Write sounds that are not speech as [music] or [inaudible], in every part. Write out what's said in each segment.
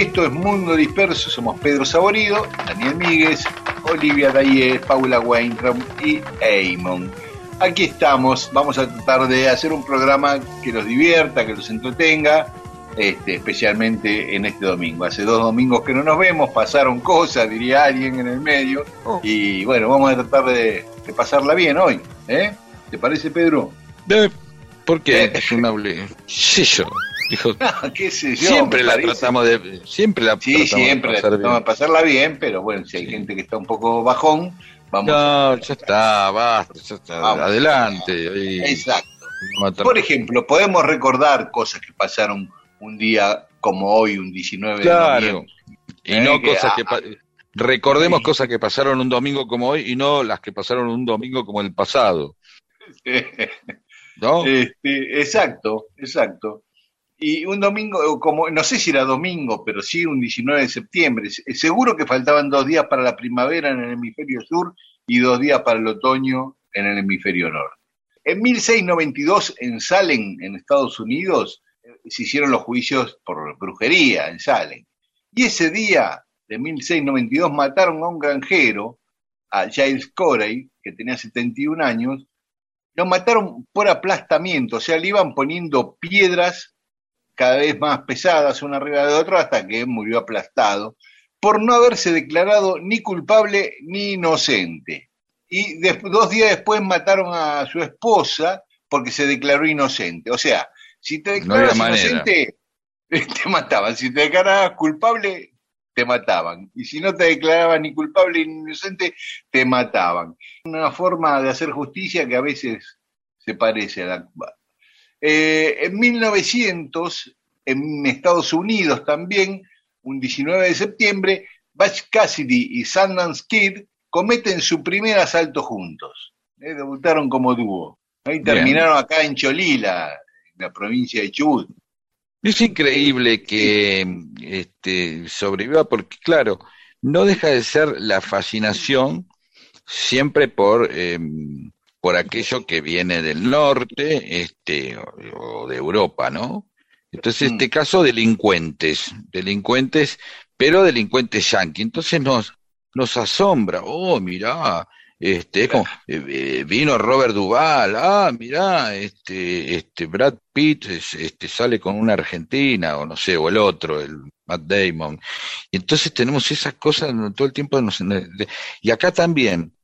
Esto es Mundo Disperso, somos Pedro Saborido, Daniel Míguez, Olivia Daye, Paula Weintraub y Eamon. Aquí estamos, vamos a tratar de hacer un programa que los divierta, que los entretenga, este, especialmente en este domingo. Hace dos domingos que no nos vemos, pasaron cosas, diría alguien en el medio, oh. y bueno, vamos a tratar de, pasarla bien hoy. ¿eh? ¿Te parece, Pedro? ¿Por qué? Eh. Es una [laughs] Sí, yo. Dijo, [laughs] ¿Qué sé yo, siempre la tratamos de. Siempre la sí, siempre de pasarla bien, pero bueno, si hay gente que está un poco bajón, vamos. No, ya está, basta, ya está. adelante. Exacto. Por ejemplo, podemos recordar cosas que pasaron un día como hoy, un 19 de noviembre. Y no eh, cosas que. recordemos cosas que pasaron un domingo como hoy y no las que pasaron un domingo como el pasado. [laughs] ¿No? Este, exacto, exacto. Y un domingo, como no sé si era domingo, pero sí un 19 de septiembre, seguro que faltaban dos días para la primavera en el hemisferio sur y dos días para el otoño en el hemisferio norte. En 1692, en Salem, en Estados Unidos, se hicieron los juicios por brujería en Salem. Y ese día de 1692 mataron a un granjero, a Giles Corey, que tenía 71 años, lo mataron por aplastamiento, o sea, le iban poniendo piedras cada vez más pesadas una arriba de otra hasta que murió aplastado por no haberse declarado ni culpable ni inocente. Y dos días después mataron a su esposa porque se declaró inocente. O sea, si te declarabas inocente, [laughs] te mataban. Si te declarabas culpable, te mataban. Y si no te declaraban ni culpable ni inocente, te mataban. Una forma de hacer justicia que a veces se parece a la eh, en 1900, en Estados Unidos también, un 19 de septiembre, Butch Cassidy y Sundance Kid cometen su primer asalto juntos. Eh, debutaron como dúo. Ahí terminaron acá en Cholila, en la provincia de Chubut. Es increíble que este, sobreviva porque, claro, no deja de ser la fascinación siempre por em, por aquello que viene del norte este, o, de Europa, ¿no? Entonces, en este mm. caso, delincuentes, delincuentes, pero delincuentes yanqui. Entonces nos, nos asombra, oh, mirá, este, como, eh, eh, vino Robert Duval, ah, mirá, este, este, Brad Pitt este, sale con una argentina, o no sé, o el otro, el Matt Damon. Y entonces tenemos esas cosas todo el tiempo. y acá también,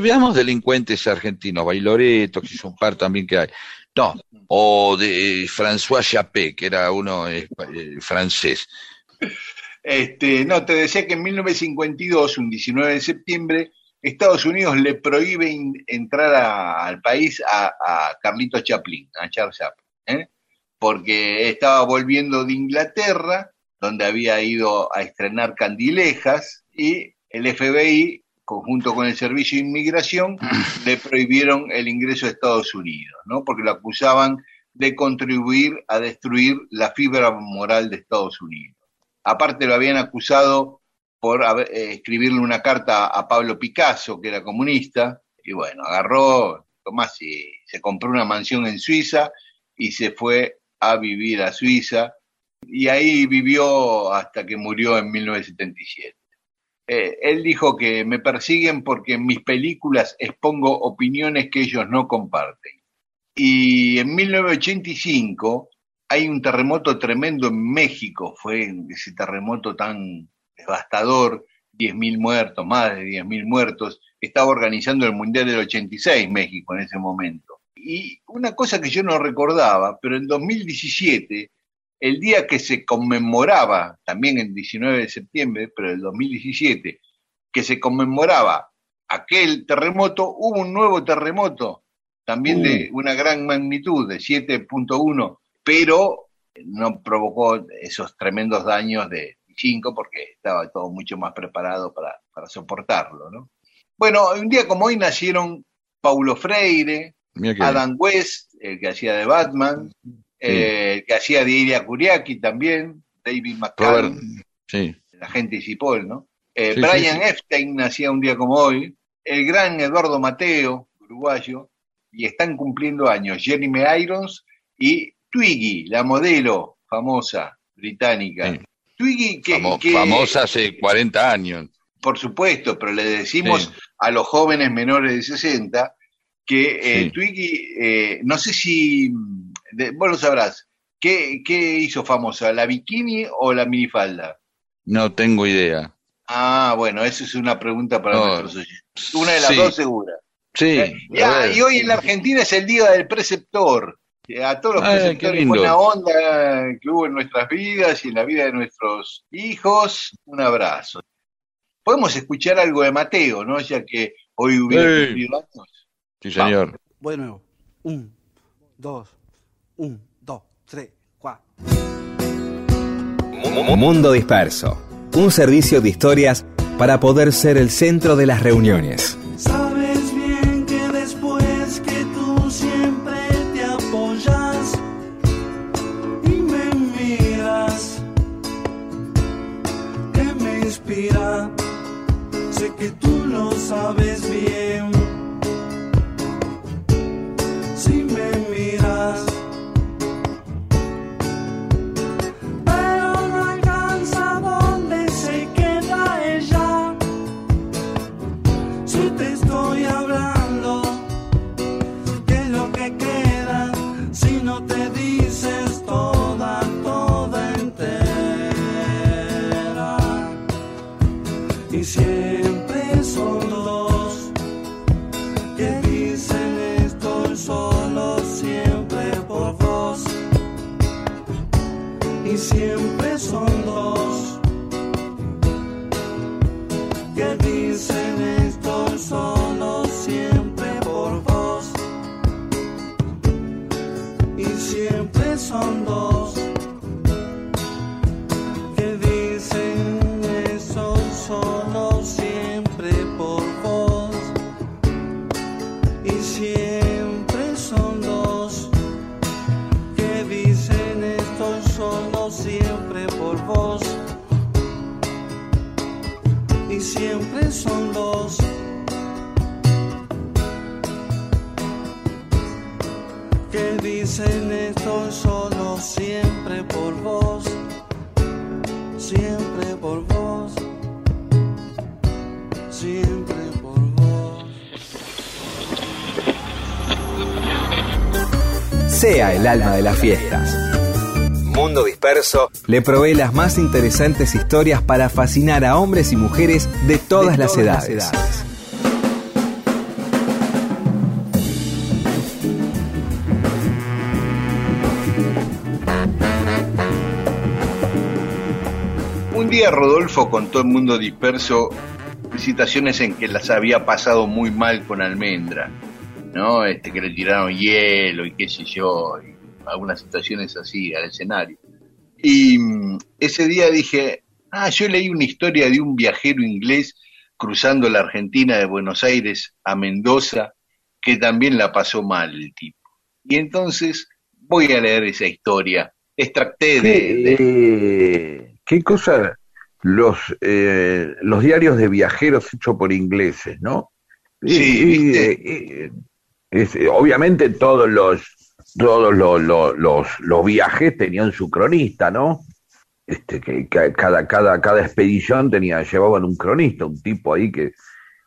veamos delincuentes argentinos, Bailoreto, que es un par también que hay. No, o de François Chappé, que era uno eh, francés. Este, no, te decía que en 1952, un 19 de septiembre, Estados Unidos le prohíbe entrar al país a, Carlito Chaplin, a Charles Chaplin, ¿eh? porque estaba volviendo de Inglaterra, donde había ido a estrenar Candilejas, y el FBI, conjunto con el Servicio de Inmigración, [laughs] le prohibieron el ingreso a Estados Unidos, ¿no? porque lo acusaban de contribuir a destruir la fibra moral de Estados Unidos. Aparte lo habían acusado por eh, escribirle una carta a Pablo Picasso, que era comunista, y bueno, agarró, Tomás, y se compró una mansión en Suiza y se fue a vivir a Suiza, y ahí vivió hasta que murió en 1977. eh, él dijo que me persiguen porque en mis películas expongo opiniones que ellos no comparten. Y en 1985 hay un terremoto tremendo en México, fue ese terremoto tan devastador, 10.000 muertos, más de 10.000 muertos, estaba organizando el Mundial del 86 México en ese momento. Y una cosa que yo no recordaba, pero en 2017, el día que se conmemoraba, también el 19 de septiembre, pero el 2017, que se conmemoraba aquel terremoto, hubo un nuevo terremoto, también de uh. una gran magnitud, de 7.1, pero no provocó esos tremendos daños de 5 porque estaba todo mucho más preparado para, para soportarlo, ¿no? Bueno, un día como hoy nacieron Paulo Freire, Adam West, el que hacía de Batman, eh, el que hacía de Iria Kuriaki también, David McCann, sí. la gente Cipoll, ¿no? Eh, Brian Epstein nacía un día como hoy, el gran Eduardo Mateo, uruguayo, y están cumpliendo años Jeremy Irons y Twiggy, la modelo famosa británica. Twiggy que, famosa hace 40 años. Por supuesto, pero le decimos a los jóvenes menores de 60 que eh, Twiggy, eh, no sé si, vos lo sabrás, ¿qué, hizo famosa? ¿La bikini o la minifalda? No tengo idea. Ah, bueno, eso es una pregunta para nuestros oyentes. Una de las dos segura. Sí. Eh, y hoy en la Argentina es el día del preceptor. A todos los preceptores buena onda que hubo en nuestras vidas y en la vida de nuestros hijos, un abrazo. Podemos escuchar algo de Mateo, ¿no? Ya que hoy hubiera cumplido años. Sí, señor. Voy de nuevo. Un, dos, un, dos, tres, cuatro. Mundo Disperso. Un servicio de historias para poder ser el centro de las reuniones. Sabes bien. Dicen esto solo siempre por vos. Siempre por vos. Siempre por vos. Sea el alma de las fiestas Mundo Disperso le provee las más interesantes historias para fascinar a hombres y mujeres de todas, las, edades. Día Rodolfo contó en Mundo Disperso situaciones en que las había pasado muy mal con Almendra, ¿no? Este, que le tiraron hielo y qué sé yo, algunas situaciones así al escenario. Y mm, ese día dije, ah, yo leí una historia de un viajero inglés cruzando la Argentina de Buenos Aires a Mendoza, que también la pasó mal el tipo. Y entonces voy a leer esa historia. Extracté de... Eh, ¿Qué cosa? Los, eh, los diarios de viajeros hechos por ingleses, ¿no? Sí, obviamente todos los todos los, los, los, viajes tenían su cronista, ¿no? este, que, que cada, cada, cada expedición tenía, llevaban un cronista, un tipo ahí que,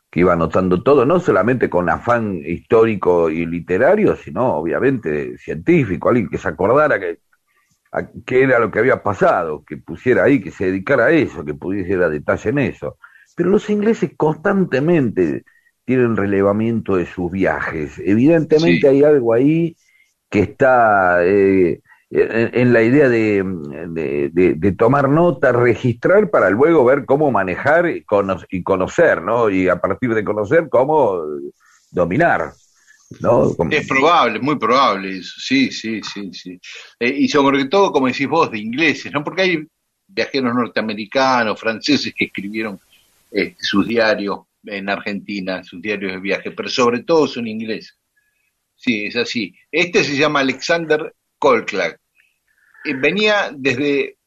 que iba anotando todo, no solamente con afán histórico y literario, sino obviamente científico, alguien que se acordara que, a- qué era lo que había pasado, que pusiera ahí, que se dedicara a eso, que pudiese dar detalle en eso. Pero los ingleses constantemente tienen relevamiento de sus viajes. Evidentemente Sí. hay algo ahí que está eh, en, en la idea de, de- de- de tomar nota, registrar para luego ver cómo manejar y, cono- y conocer, ¿no? Y a partir de conocer, cómo dominar, ¿no? Como- Es probable, muy probable eso, sí, sí, sí, sí. Eh, y sobre todo, como decís vos, de ingleses, ¿no? Porque hay viajeros norteamericanos, franceses que escribieron eh, sus diarios en Argentina, sus diarios de viaje, pero sobre todo son ingleses. Sí, es así. Este se llama Alexander Colclack. Eh, venía desde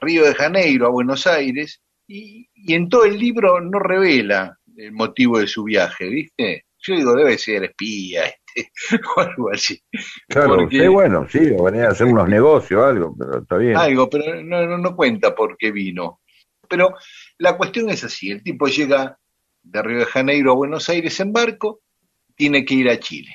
Río de Janeiro a Buenos Aires y, y en todo el libro no revela el motivo de su viaje, ¿viste? Yo digo, debe ser espía, este, [laughs] o algo así. Claro, Porque- bueno, sí, o venía a hacer unos negocios o algo, pero está bien. algo, pero no, no, no cuenta por qué vino. Pero la cuestión es así, el tipo llega de Río de Janeiro a Buenos Aires en barco, tiene que ir a Chile.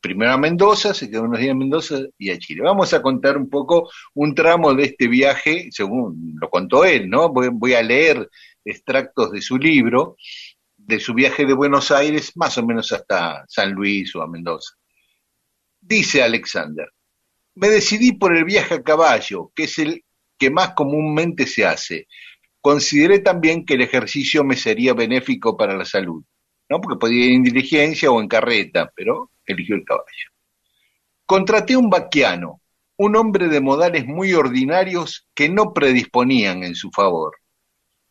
Primero a Mendoza, se quedó unos días en Mendoza y a Chile. Vamos a contar un poco un tramo de este viaje, según lo contó él, ¿no? Voy, voy a leer extractos de su libro, de su viaje de Buenos Aires, más o menos hasta San Luis o a Mendoza. Dice Alexander, me decidí por el viaje a caballo, que es el que más comúnmente se hace. Consideré también que el ejercicio me sería benéfico para la salud, ¿no? Porque podía ir en diligencia o en carreta, pero eligió el caballo. Contraté un vaquiano, un hombre de modales muy ordinarios que no predisponían en su favor.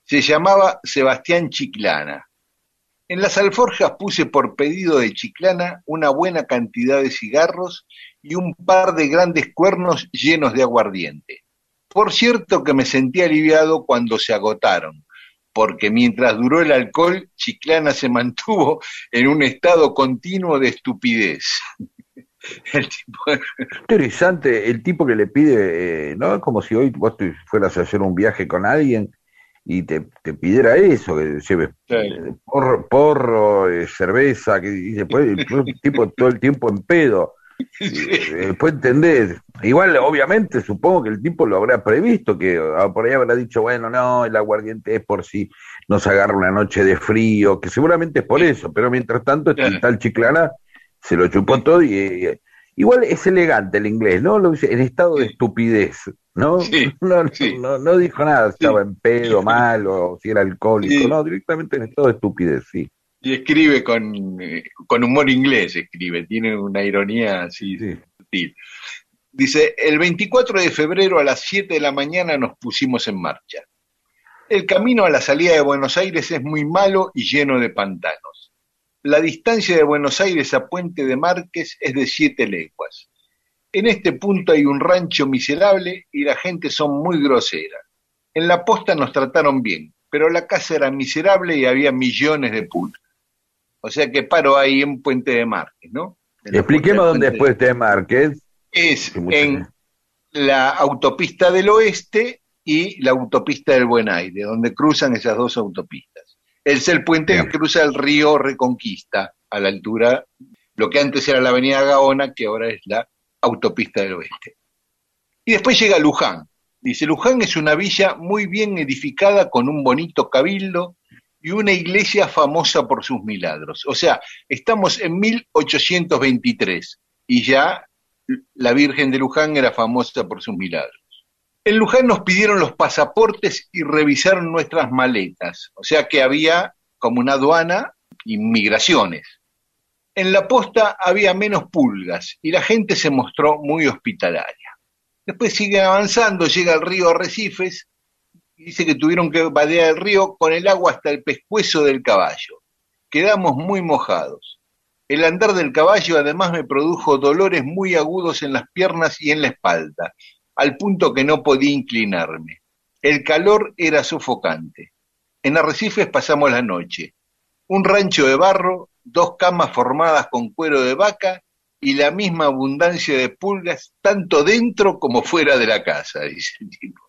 Se llamaba Sebastián Chiclana. En las alforjas puse por pedido de Chiclana una buena cantidad de cigarros y un par de grandes cuernos llenos de aguardiente. Por cierto que me sentí aliviado cuando se agotaron, porque mientras duró el alcohol, Chiclana se mantuvo en un estado continuo de estupidez. [laughs] El tipo, Interesante el tipo que le pide, eh, ¿no? Como si hoy vos fueras a hacer un viaje con alguien y te, te pidiera eso, que lleves Sí. porro, porro, eh, cerveza, que y después el tipo todo el tiempo en pedo. [laughs] Eh, Después entendés. Igual, obviamente, supongo que el tipo lo habrá previsto, que ah, por ahí habrá dicho, bueno, no, el aguardiente es por si nos agarra una noche de frío, que seguramente es por eso, pero mientras tanto, este tal Chiclana se lo chupó todo y, eh, igual es elegante el inglés, ¿no? Lo dice en estado de estupidez, ¿no? Sí, [laughs] No, no, sí. no, no dijo nada, estaba en pedo, mal, o si era alcohólico, no, directamente en estado de estupidez, sí. y escribe con, eh, con humor inglés, escribe, tiene una ironía así sí. sutil. Dice, el 24 de febrero a las 7 de la mañana nos pusimos en marcha. El camino a la salida de Buenos Aires es muy malo y lleno de pantanos. La distancia de Buenos Aires a Puente de Márquez es de siete leguas. En este punto hay un rancho miserable y la gente son muy grosera. En la posta nos trataron bien, pero la casa era miserable y había millones de pulgas. O sea que paro ahí en Puente de Márquez, ¿no? Expliquemos dónde es Puente de- Márquez. Es en la autopista del oeste y la autopista del Buen Aire, donde cruzan esas dos autopistas. Es el puente Bien. que cruza el río Reconquista, a la altura, lo que antes era la avenida Gaona, que ahora es la autopista del oeste. Y después llega Luján. Dice, Luján es una villa muy bien edificada con un bonito cabildo y una iglesia famosa por sus milagros. O sea, estamos en 1823 y ya la Virgen de Luján era famosa por sus milagros. En Luján nos pidieron los pasaportes y revisaron nuestras maletas, o sea que había como una aduana y migraciones. En la posta había menos pulgas y la gente se mostró muy hospitalaria. Después sigue avanzando, llega al río Arrecifes dice que tuvieron que vadear el río con el agua hasta el pescuezo del caballo. Quedamos muy mojados. El andar del caballo además me produjo dolores muy agudos en las piernas y en la espalda, al punto que no podía inclinarme. El calor era sofocante. En Arrecifes pasamos la noche. Un rancho de barro, dos camas formadas con cuero de vaca y la misma abundancia de pulgas tanto dentro como fuera de la casa, [laughs] dice el tipo.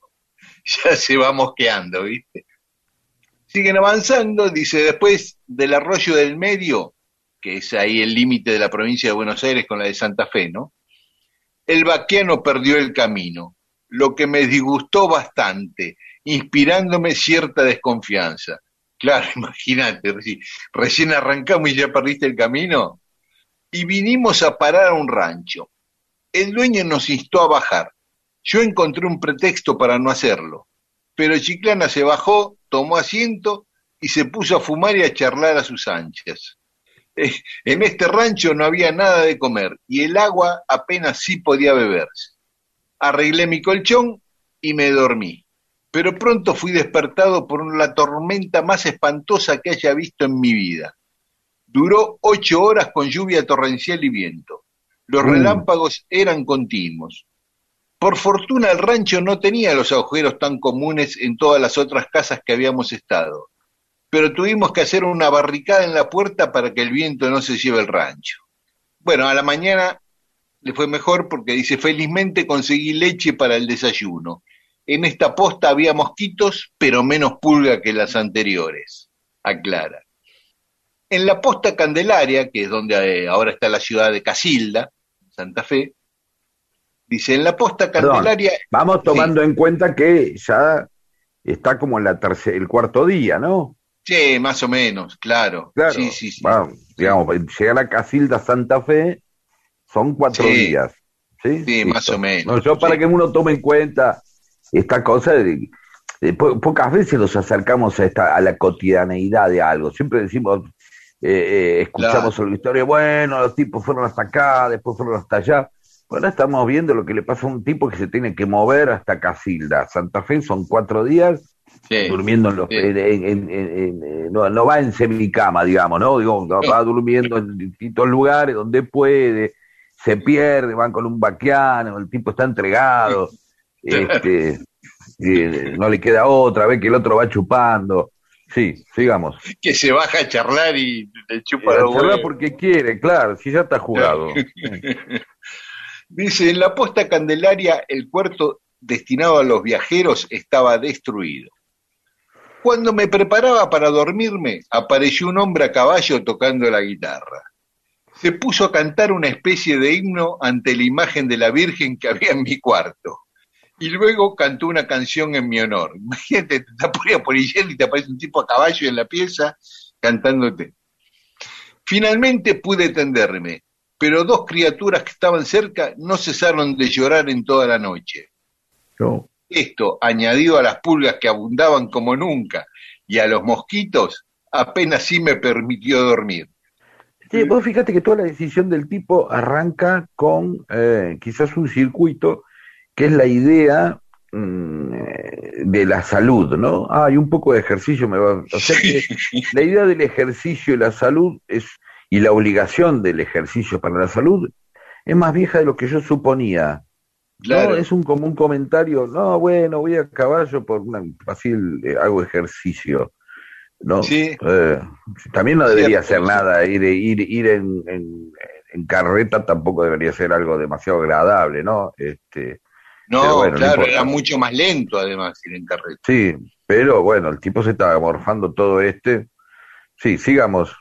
ya se va mosqueando, ¿viste? Siguen avanzando, dice, después del arroyo del medio, que es ahí el límite de la provincia de Buenos Aires con la de Santa Fe, ¿no? El vaquiano perdió el camino, lo que me disgustó bastante, inspirándome cierta desconfianza. Claro, [laughs] imagínate, reci- recién arrancamos y ya perdiste el camino. Y vinimos a parar a un rancho. El dueño nos instó a bajar. Yo encontré un pretexto para no hacerlo. Pero Chiclana se bajó, tomó asiento y se puso a fumar y a charlar a sus anchas. Eh, En este rancho no había nada de comer y el agua apenas sí podía beberse. Arreglé mi colchón y me dormí. Pero pronto fui despertado por la tormenta más espantosa que haya visto en mi vida. Duró ocho horas con lluvia torrencial y viento. Los Mm. relámpagos eran continuos. Por fortuna el rancho no tenía los agujeros tan comunes en todas las otras casas que habíamos estado, pero tuvimos que hacer una barricada en la puerta para que el viento no se lleve el rancho. Bueno, a la mañana le fue mejor porque dice, felizmente conseguí leche para el desayuno. En esta posta había mosquitos, pero menos pulga que las anteriores, aclara. En la posta Candelaria, que es donde eh, ahora está la ciudad de Casilda, Santa Fe, dice, en la posta Perdón, Candelaria, vamos tomando en cuenta que ya está como en la tercer, el cuarto día, ¿no? sí, más o menos, claro. Claro, Sí, sí, sí. digamos, llegar a Casilda Santa Fe son cuatro Sí. días. Sí, Sí, más o menos, No, yo para que uno tome en cuenta esta cosa de, de po- pocas veces nos acercamos a esta a la cotidianeidad de algo. Siempre decimos, eh, eh, escuchamos la historia, bueno, los tipos fueron hasta acá, después fueron hasta allá. Bueno, estamos viendo lo que le pasa a un tipo que se tiene que mover hasta Casilda. Santa Fe son cuatro días Sí, durmiendo en los sí. en- en- en- en- en- no, no va en semicama digamos no digo no, va durmiendo en distintos lugares donde puede se pierde van con un vaquiano el tipo está entregado este eh, no le queda otra ve que el otro va chupando sí sigamos que se baja a charlar y le chupa Eh, los charla huevos. porque quiere claro si ya está jugado [laughs] Dice, en la posta Candelaria el puerto destinado a los viajeros estaba destruido. Cuando me preparaba para dormirme, apareció un hombre a caballo tocando la guitarra. Se puso a cantar una especie de himno ante la imagen de la Virgen que había en mi cuarto. Y luego cantó una canción en mi honor. [laughs] Imagínate, te taparía por hielo y te aparece un tipo a caballo en la pieza cantándote. Finalmente pude tenderme, pero dos criaturas que estaban cerca no cesaron de llorar en toda la noche. No. Esto, añadido a las pulgas que abundaban como nunca y a los mosquitos, apenas sí me permitió dormir. Sí, vos fíjate que toda la decisión del tipo arranca con eh, quizás un circuito que es la idea mm, eh, de la salud, ¿no? Ah, y un poco de ejercicio me va. O sea que la idea del ejercicio y la salud es y la obligación del ejercicio para la salud es más vieja de lo que yo suponía. Claro. No, es un como un comentario, no, bueno, voy a caballo por una fácil, eh, hago ejercicio. No, Sí. Eh, también no debería sí. nada, ir, ir, ir en, en, en carreta tampoco debería ser algo demasiado agradable, ¿no? Este, No, bueno, claro, era mucho más lento además ir en carreta. sí, pero bueno, el tipo se estaba morfando todo este. Sí, sigamos.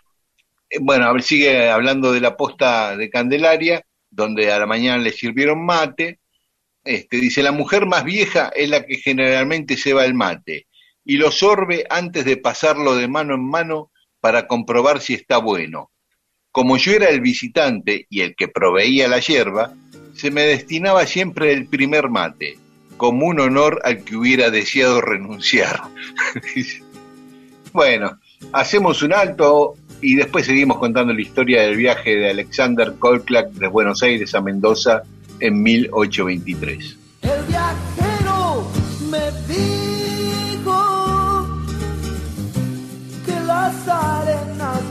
Eh, Bueno, a ver, sigue hablando de la posta de Candelaria, donde a la mañana le sirvieron mate. Este, dice, la mujer más vieja es la que generalmente se va el mate y lo sorbe antes de pasarlo de mano en mano para comprobar si está bueno. Como yo era el visitante y el que proveía la hierba, se me destinaba siempre el primer mate, como un honor al que hubiera deseado renunciar. [laughs] bueno, hacemos un alto y después seguimos contando la historia del viaje de Alexander Kolklak de Buenos Aires a Mendoza en 1823. El viajero me dijo las arenas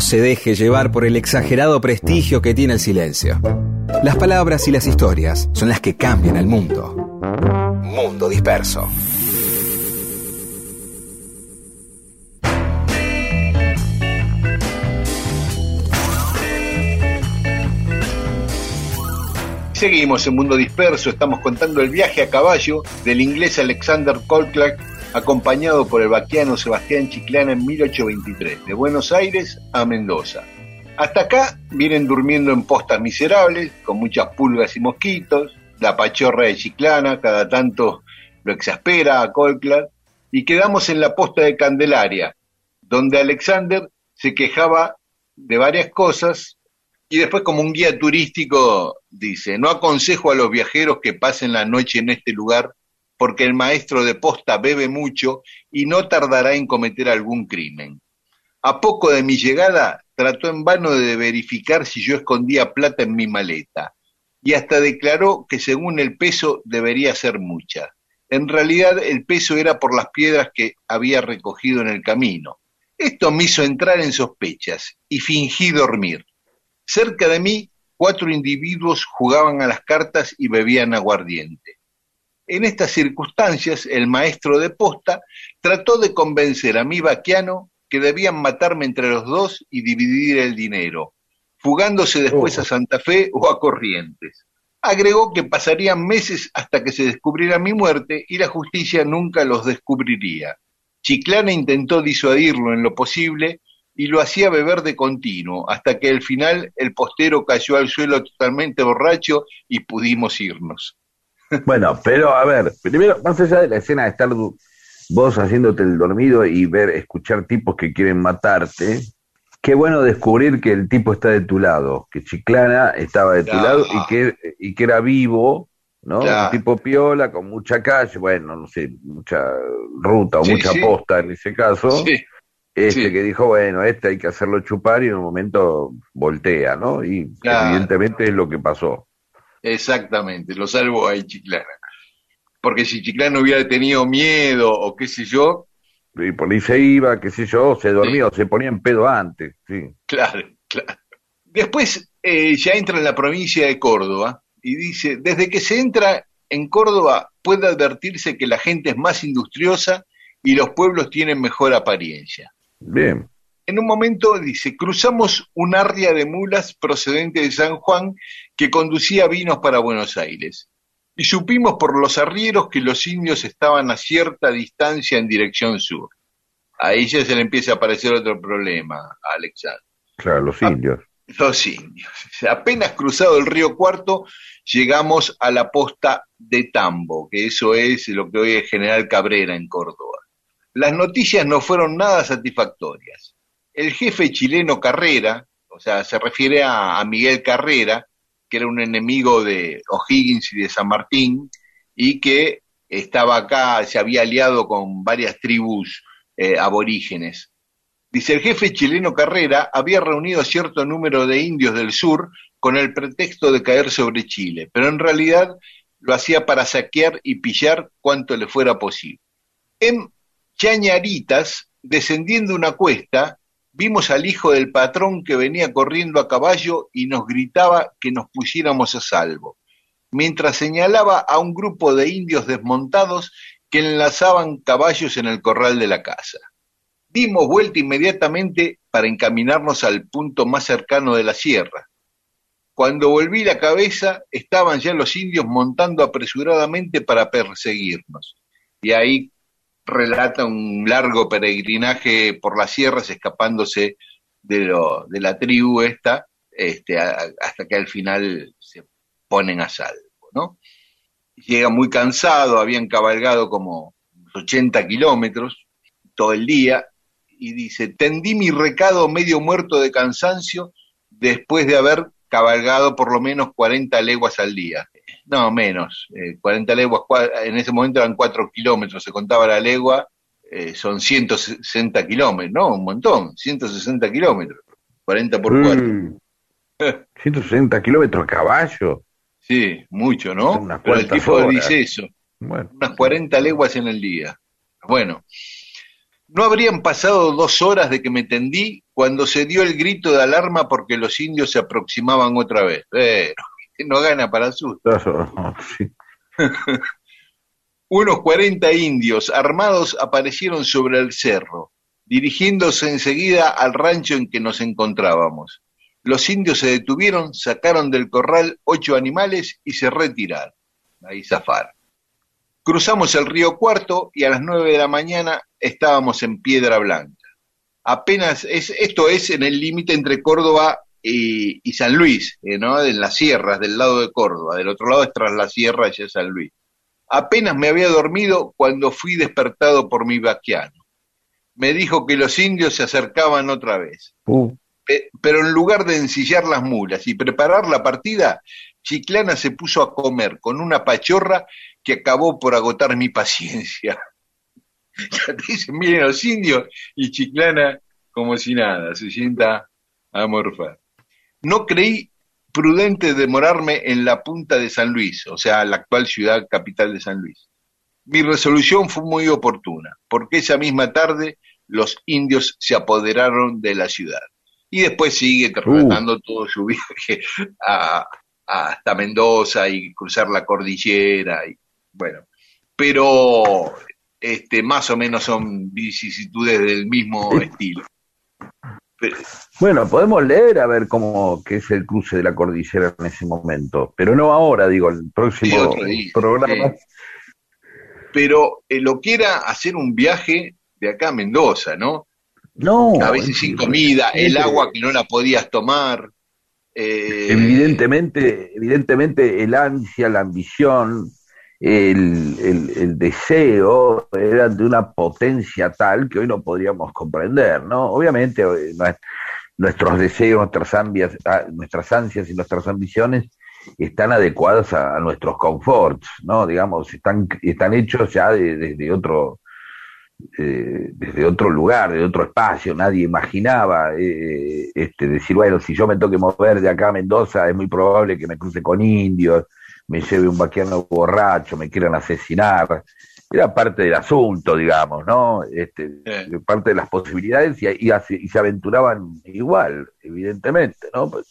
Se deje llevar por el exagerado prestigio que tiene el silencio. Las palabras y las historias son las que cambian el mundo. Mundo disperso. Seguimos en Mundo Disperso, estamos contando el viaje a caballo del inglés Alexander Colclark acompañado por el vaquiano Sebastián Chiclana en 1823, de Buenos Aires a Mendoza. Hasta acá vienen durmiendo en postas miserables, con muchas pulgas y mosquitos, la pachorra de Chiclana cada tanto lo exaspera a Colclark, y quedamos en la posta de Candelaria, donde Alexander se quejaba de varias cosas y después como un guía turístico dice, no aconsejo a los viajeros que pasen la noche en este lugar porque el maestro de posta bebe mucho y no tardará en cometer algún crimen. A poco de mi llegada trató en vano de verificar si yo escondía plata en mi maleta y hasta declaró que según el peso debería ser mucha. En realidad el peso era por las piedras que había recogido en el camino. Esto me hizo entrar en sospechas y fingí dormir. Cerca de mí, cuatro individuos jugaban a las cartas y bebían aguardiente. En estas circunstancias, el maestro de posta trató de convencer a mi vaquiano que debían matarme entre los dos y dividir el dinero, fugándose después a Santa Fe o a Corrientes. Agregó que pasarían meses hasta que se descubriera mi muerte y la justicia nunca los descubriría. Chiclana intentó disuadirlo en lo posible, y lo hacía beber de continuo, hasta que al final el postero cayó al suelo totalmente borracho y pudimos irnos. Bueno, pero a ver, primero, más allá de la escena de estar vos haciéndote el dormido y ver, escuchar tipos que quieren matarte, qué bueno descubrir que el tipo está de tu lado, que Chiclana estaba de tu lado y que, y que era vivo, ¿no? Un tipo piola, con mucha calle, bueno, no sé, mucha ruta o mucha posta en ese caso. Sí este que dijo, bueno, este hay que hacerlo chupar y en un momento voltea, ¿no? Y evidentemente es lo que pasó. Exactamente, lo salvo ahí Chiclana. Porque si Chiclana hubiera tenido miedo o qué sé yo... Y por ahí se iba, qué sé yo, se dormía o se ponía en pedo antes, sí. Claro, claro. Después eh, ya entra en la provincia de Córdoba y dice, desde que se entra en Córdoba puede advertirse que la gente es más industriosa y los pueblos tienen mejor apariencia. Bien. En un momento dice, cruzamos un arria de mulas procedente de San Juan que conducía vinos para Buenos Aires. Y supimos por los arrieros que los indios estaban a cierta distancia en dirección sur. Ahí ya se le empieza a aparecer otro problema a Alexander. Claro, los indios. los indios. Apenas cruzado el río Cuarto, llegamos a la posta de Tambo, que eso es lo que hoy es General Cabrera en Córdoba las noticias no fueron nada satisfactorias. El jefe chileno Carrera, o sea, se refiere a, Miguel Carrera, que era un enemigo de O'Higgins y de San Martín, y que estaba acá, se había aliado con varias tribus eh, aborígenes. Dice, el jefe chileno Carrera había reunido a cierto número de indios del sur con el pretexto de caer sobre Chile, pero en realidad lo hacía para saquear y pillar cuanto le fuera posible. En Chañaritas, descendiendo una cuesta, vimos al hijo del patrón que venía corriendo a caballo y nos gritaba que nos pusiéramos a salvo, mientras señalaba a un grupo de indios desmontados que enlazaban caballos en el corral de la casa. Dimos vuelta inmediatamente para encaminarnos al punto más cercano de la sierra. Cuando volví la cabeza, estaban ya los indios montando apresuradamente para perseguirnos. Y ahí relata un largo peregrinaje por las sierras escapándose de, lo, de la tribu esta, este, hasta que al final se ponen a salvo, ¿no? Llega muy cansado, habían cabalgado como 80 kilómetros todo el día, y dice, tendí mi recado medio muerto de cansancio después de haber cabalgado por lo menos 40 leguas al día. No, menos. 40 eh, leguas, en ese momento eran 4 kilómetros, se contaba la legua, eh, son 160 kilómetros, ¿no? Un montón, 160 kilómetros. 40 por 4. 160 [laughs] [laughs] kilómetros a caballo. Sí, mucho, ¿no? Pero el tipo dice eso. Unas 40 leguas en el día. Bueno, No habrían pasado dos horas de que me tendí cuando se dio el grito de alarma porque los indios se aproximaban otra vez. Pero, [laughs] no gana para susto. Sí. [laughs] Unos 40 indios armados aparecieron sobre el cerro, dirigiéndose enseguida al rancho en que nos encontrábamos. Los indios se detuvieron, sacaron del corral ocho animales y se retiraron. Ahí zafaron. Cruzamos el río Cuarto y a las nueve de la mañana estábamos en Piedra Blanca. Apenas es, esto es en el límite entre Córdoba y, y San Luis, eh, ¿no? En las sierras del lado de Córdoba. Del otro lado es tras la sierra es San Luis. Apenas me había dormido cuando fui despertado por mi vaquiano. Me dijo que los indios se acercaban otra vez. Uh, Pe- pero en lugar de ensillar las mulas y preparar la partida, Chiclana se puso a comer con una pachorra que acabó por agotar mi paciencia. Ya [laughs] te dicen, miren los indios, y Chiclana, como si nada, se sienta a morfar. No creí prudente demorarme en la punta de San Luis, o sea, la actual ciudad capital de San Luis. Mi resolución fue muy oportuna, porque esa misma tarde los indios se apoderaron de la ciudad. Y después sigue relatando todo su [laughs] viaje a- a- hasta Mendoza y cruzar la cordillera. Y, bueno, pero este, más o menos son vicisitudes del mismo estilo. Bueno, podemos leer a ver cómo qué es el cruce de la cordillera en ese momento, pero no ahora, digo, el próximo Sí, programa. pero eh, lo que era hacer un viaje de acá a Mendoza, ¿no? No, A veces sin comida, el agua que no la podías tomar. eh, Evidentemente, evidentemente el ansia, la ambición, el, el- deseo eran de una potencia tal que hoy no podríamos comprender, ¿no? Obviamente eh, nues- nuestros deseos, nuestras ansias, ah, nuestras ansias y nuestras ambiciones están adecuadas a, nuestros conforts, ¿no? Digamos, están, están hechos ya de- desde otro, eh, desde otro lugar, de otro espacio, nadie imaginaba eh, este, decir, bueno, si yo me toque mover de acá a Mendoza, es muy probable que me cruce con indios, me lleve un vaquiano borracho, me quieran asesinar. Era parte del asunto, digamos, ¿no? Este, Sí. parte de las posibilidades y, y, hace- y se aventuraban igual, evidentemente, ¿no? Pues,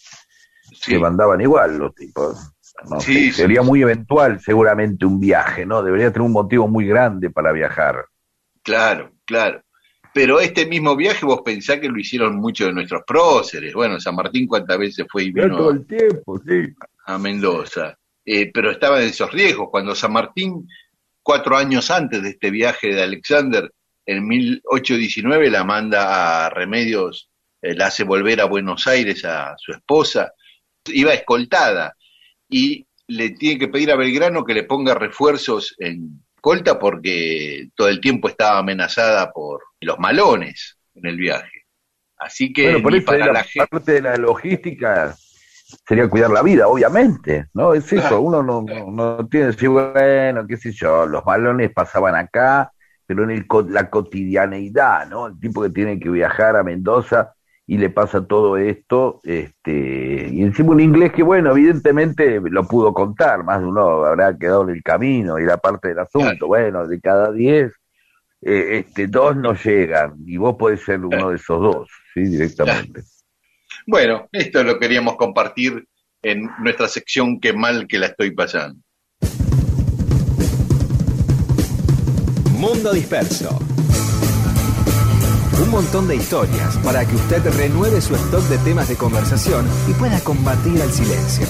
sí, se mandaban igual los tipos. No Sí, sé, sí, sería muy eventual seguramente un viaje, ¿no? Debería tener un motivo muy grande para viajar. claro, claro. Pero este mismo viaje vos pensás que lo hicieron muchos de nuestros próceres. Bueno, San Martín cuántas veces fue y vino todo el tiempo, sí. a Mendoza. Eh, pero estaba en esos riesgos. Cuando San Martín, cuatro años antes de este viaje de Alexander, en 1819 la manda a Remedios, eh, la hace volver a Buenos Aires a su esposa, iba escoltada y le tiene que pedir a Belgrano que le ponga refuerzos en escolta porque todo el tiempo estaba amenazada por los malones en el viaje. Así que Bueno, por eso para la gente... parte de la logística sería cuidar la vida, obviamente, ¿no? Es eso, uno no, no, no tiene que decir, bueno, qué sé yo, los balones pasaban acá, pero en el, la cotidianeidad, ¿no? El tipo que tiene que viajar a Mendoza y le pasa todo esto, este, y encima un inglés que, bueno, evidentemente lo pudo contar, más de uno habrá quedado en el camino y la parte del asunto, bueno, de cada diez, eh, este, dos no llegan, y vos podés ser uno de esos dos, ¿sí? Directamente. Bueno, esto lo queríamos compartir en nuestra sección Qué mal que la estoy pasando. Mundo Disperso. Un montón de historias para que usted renueve su stock de temas de conversación y pueda combatir al silencio.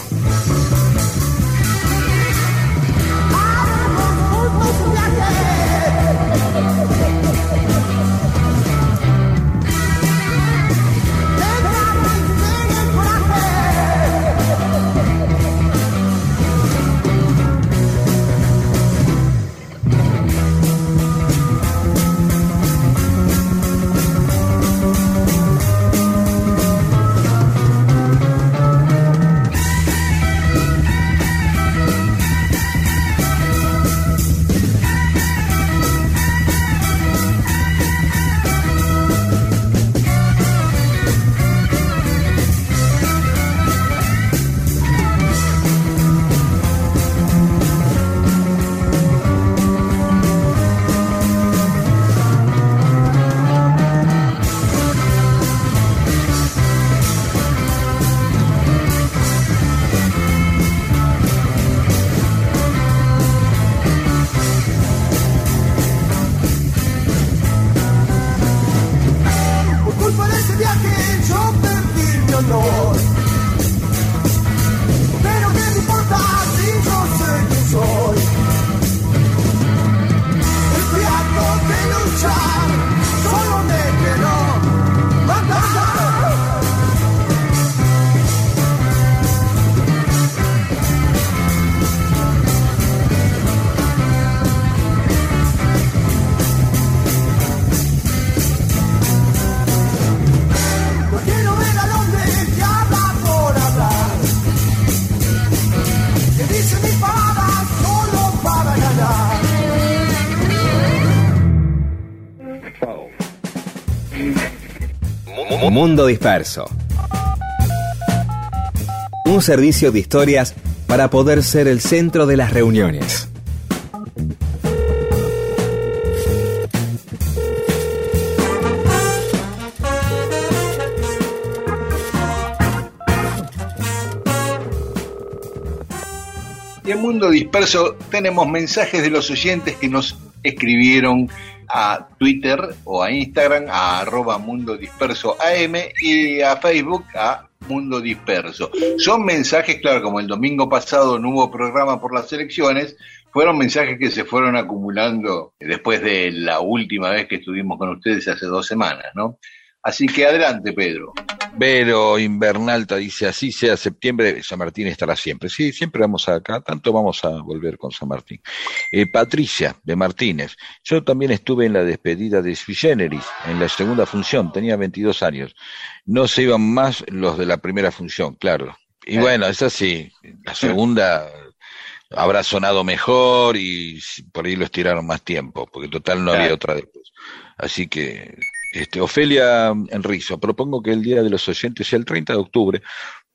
Mundo Disperso. Un servicio de historias para poder ser el centro de las reuniones. Y en Mundo Disperso tenemos mensajes de los oyentes que nos escribieron a Twitter a Instagram a arroba Mundo Disperso AM y a Facebook a Mundo Disperso. Son mensajes, claro, como el domingo pasado no hubo programa por las elecciones, fueron mensajes que se fueron acumulando después de la última vez que estuvimos con ustedes hace dos semanas, ¿no? Así que adelante, Pedro. Vero Invernalta dice, así sea septiembre, San Martín estará siempre. Sí, siempre vamos acá, tanto vamos a volver con San Martín. Eh, Patricia de Martínez, yo también estuve en la despedida de Sui Generis, en la segunda función, tenía 22 años. No se iban más los de la primera función, claro. Y bueno, es así, la segunda [laughs] habrá sonado mejor y por ahí lo estiraron más tiempo, porque total no había otra después. Así que, este, Ofelia Enrizo, propongo que el Día de los Oyentes sea el 30 de octubre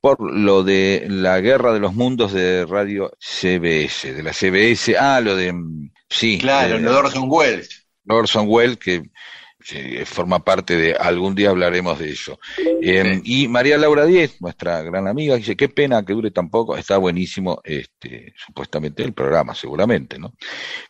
por lo de la Guerra de los Mundos de Radio CBS, de la CBS, ah, lo de, mm, sí, Claro, de- Orson Welles. Orson Welles, que forma parte de, algún día hablaremos de eso. Eh, y María Laura Díez, nuestra gran amiga, dice, qué pena que dure tan poco, está buenísimo, este, supuestamente el programa, seguramente, ¿no?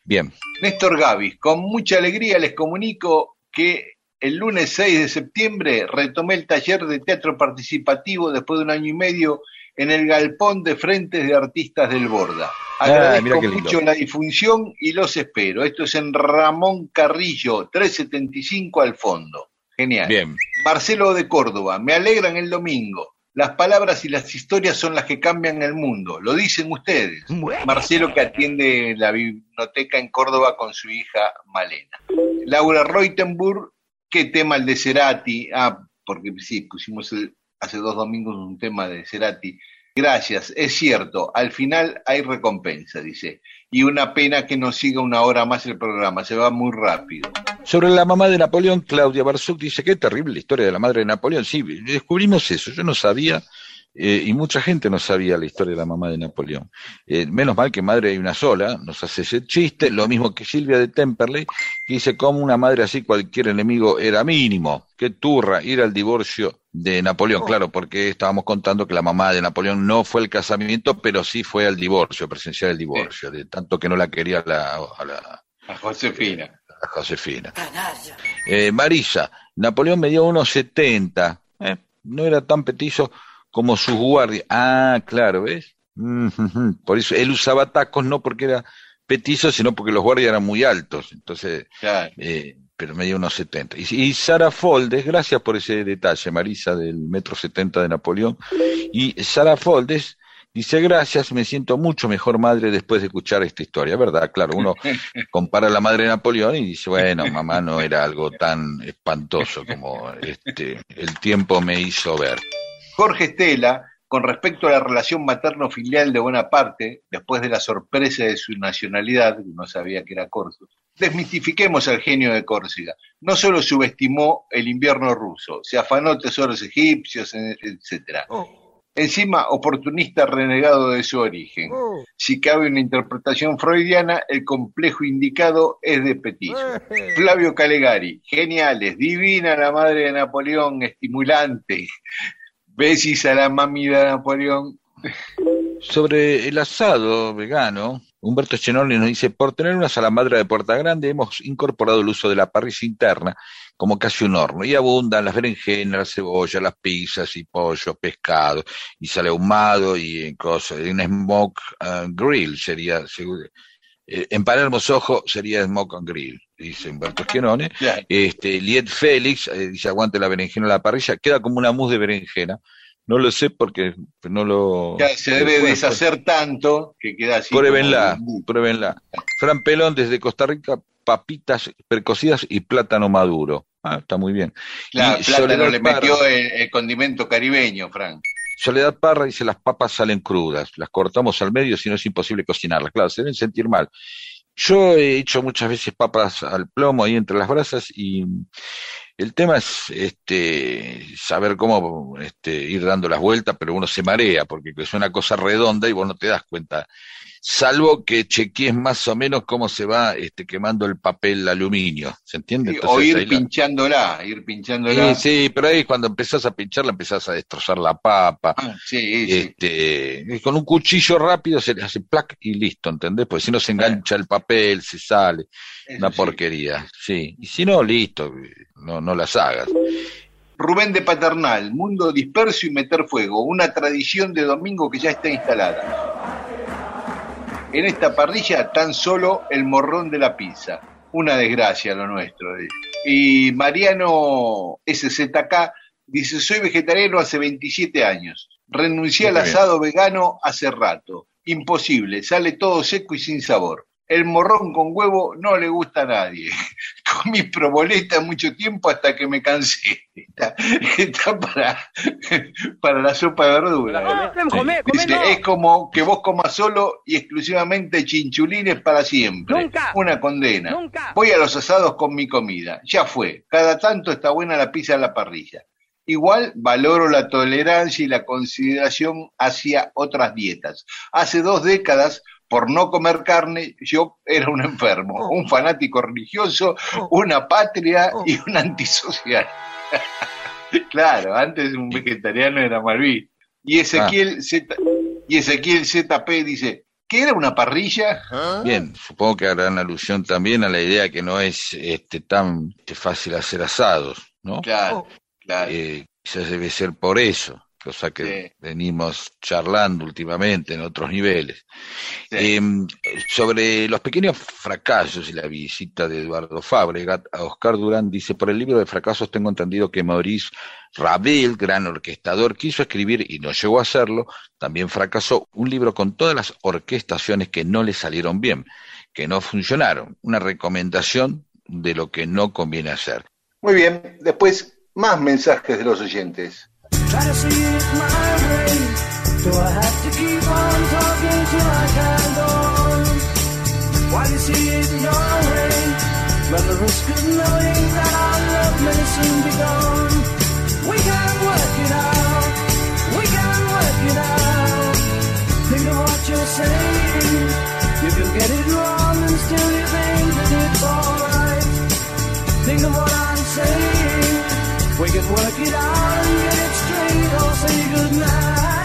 Bien, Néstor Gavis, con mucha alegría les comunico que el lunes 6 de septiembre retomé el taller de teatro participativo después de un año y medio en el Galpón de Frentes de Artistas del Borda. Agradezco mucho la difusión y los espero. Esto es en Ramón Carrillo, 375 al fondo. Genial. bien. Marcelo de Córdoba, me alegran el domingo. Las palabras y las historias son las que cambian el mundo, lo dicen ustedes. Marcelo que atiende la biblioteca en Córdoba con su hija Malena. Laura Reutenburg, qué tema el de Cerati. Ah, porque sí, pusimos el- hace dos domingos un tema de Cerati. Gracias, es cierto, al final hay recompensa, dice. Y una pena que no siga una hora más el programa, se va muy rápido. Sobre la mamá de Napoleón, Claudia Barzuk dice, qué terrible historia de la madre de Napoleón. Sí, descubrimos eso, yo no sabía, eh, y mucha gente no sabía la historia de la mamá de Napoleón. Eh, menos mal que madre hay una sola, nos hace ese chiste, lo mismo que Silvia de Temperley, que dice, como una madre así cualquier enemigo era mínimo. Qué turra ir al divorcio de Napoleón, claro, porque estábamos contando que la mamá de Napoleón no fue al casamiento, pero sí fue al divorcio, presenciar el divorcio, de tanto que no la quería la, a la, A Josefina. a Josefina. Eh, Marisa, Napoleón medía unos 70, eh, no era tan petizo como sus guardias. Ah, claro, ¿ves? Mm. Por eso él usaba tacos no porque era petizo, sino porque los guardias eran muy altos. Entonces, Claro. eh, pero medía unos 70. Y, y Sara Foldes, gracias por ese detalle, Marisa, del metro 70 de Napoleón. Y Sara Foldes dice, gracias, me siento mucho mejor madre después de escuchar esta historia, ¿verdad? Claro, uno [laughs] compara a la madre de Napoleón y dice, bueno, mamá no era algo tan espantoso como este, el tiempo me hizo ver. Jorge Estela, con respecto a la relación materno-filial de Bonaparte, después de la sorpresa de su nacionalidad, que no sabía que era corso, desmitifiquemos al genio de Córcega. No solo subestimó el invierno ruso, se afanó tesoros egipcios, e- etcétera. Encima, oportunista renegado de su origen. Si cabe una interpretación freudiana, el complejo indicado es de petizo. Flavio Calegari, geniales, divina la madre de Napoleón, estimulante. Besis a la mami de Napoleón. Sobre el asado vegano, Humberto Chenoli nos dice, por tener una salamandra de puerta grande hemos incorporado el uso de la parrilla interna como casi un horno y abundan las berenjenas, la cebolla, las pizzas y pollo, pescado y sale ahumado y cosas, un smoke and grill sería seguro. Eh, en Palermo sería smoke and grill, dice Humberto. Ya, Este, Liet Félix eh, dice aguante la berenjena a la parrilla, queda como una mousse de berenjena. No lo sé porque no lo. ya se debe deshacer tanto que queda así. Pruébenla, como pruébenla. Fran Pelón desde Costa Rica, papitas precocidas y plátano maduro. Ah, está muy bien. Claro, plátano Soledad le Parra- metió el, el condimento caribeño, Frank. Soledad Parra dice las papas salen crudas, las cortamos al medio si no es imposible cocinarlas. Claro, se deben sentir mal. Yo he hecho muchas veces papas al plomo ahí entre las brasas y El tema es este, saber cómo este, ir dando las vueltas, pero uno se marea porque es una cosa redonda y vos no te das cuenta. Salvo que chequees más o menos cómo se va este, quemando el papel aluminio. ¿Se entiende? Sí, Entonces, o ir la- pinchándola, ir pinchándola. Sí, sí, pero ahí cuando empezás a pincharla empezás a destrozar la papa. Ah, sí, sí. Este, y con un cuchillo rápido se le hace plac y listo, ¿entendés? Porque si no se engancha el papel, se sale, Eso una sí. porquería, sí. Y si no, listo, no, no las hagas. Rubén de Paternal, Mundo Disperso y Meter Fuego, una tradición de domingo que ya está instalada. En esta parrilla tan solo el morrón de la pizza. Una desgracia lo nuestro. Y Mariano SZK dice, soy vegetariano hace 27 años. Renuncié al bien. asado vegano hace rato. Imposible, sale todo seco y sin sabor. El morrón con huevo no le gusta a nadie. [laughs] [laughs] Comí proboleta mucho tiempo hasta que me cansé. Está, está para, [laughs] para la sopa de verdura. Come, come, Dice, no. es como que vos comas solo y exclusivamente chinchulines para siempre. Nunca. Una condena. Nunca. Voy a los asados con mi comida. Ya fue. Cada tanto está buena la pizza en la parrilla. Igual valoro la tolerancia y la consideración hacia otras dietas. Hace dos décadas, por no comer carne, yo era un enfermo, Oh. un fanático religioso, Oh. una patria Oh. y un antisocial. [laughs] claro, antes un vegetariano era mal visto. Y Ezequiel, Z, y Ezequiel ZP dice, ¿qué era una parrilla? Bien, supongo que harán alusión también a la idea que no es este, tan fácil hacer asados, ¿no? Claro, claro. Eh, quizás debe ser por eso, cosa que Sí. venimos charlando últimamente en otros niveles. Sí. Eh, sobre los pequeños fracasos y la visita de Eduardo Fabregat a Oscar Durán, dice, por el libro de fracasos tengo entendido que Maurice Ravel, gran orquestador, quiso escribir y no llegó a hacerlo, también fracasó un libro con todas las orquestaciones que no le salieron bien, que no funcionaron, una recomendación de lo que no conviene hacer. Muy bien, después más mensajes de los oyentes. Try to see it my way. Do I have to keep on talking till I can't go on? Why do you see it your way? Run the risk of knowing that our love may soon be gone. We can work it out. We can work it out. Think of what you're saying. You can get it wrong and still you think that it's alright. Think of what I'm saying. We can work it out and get it straight or say goodnight.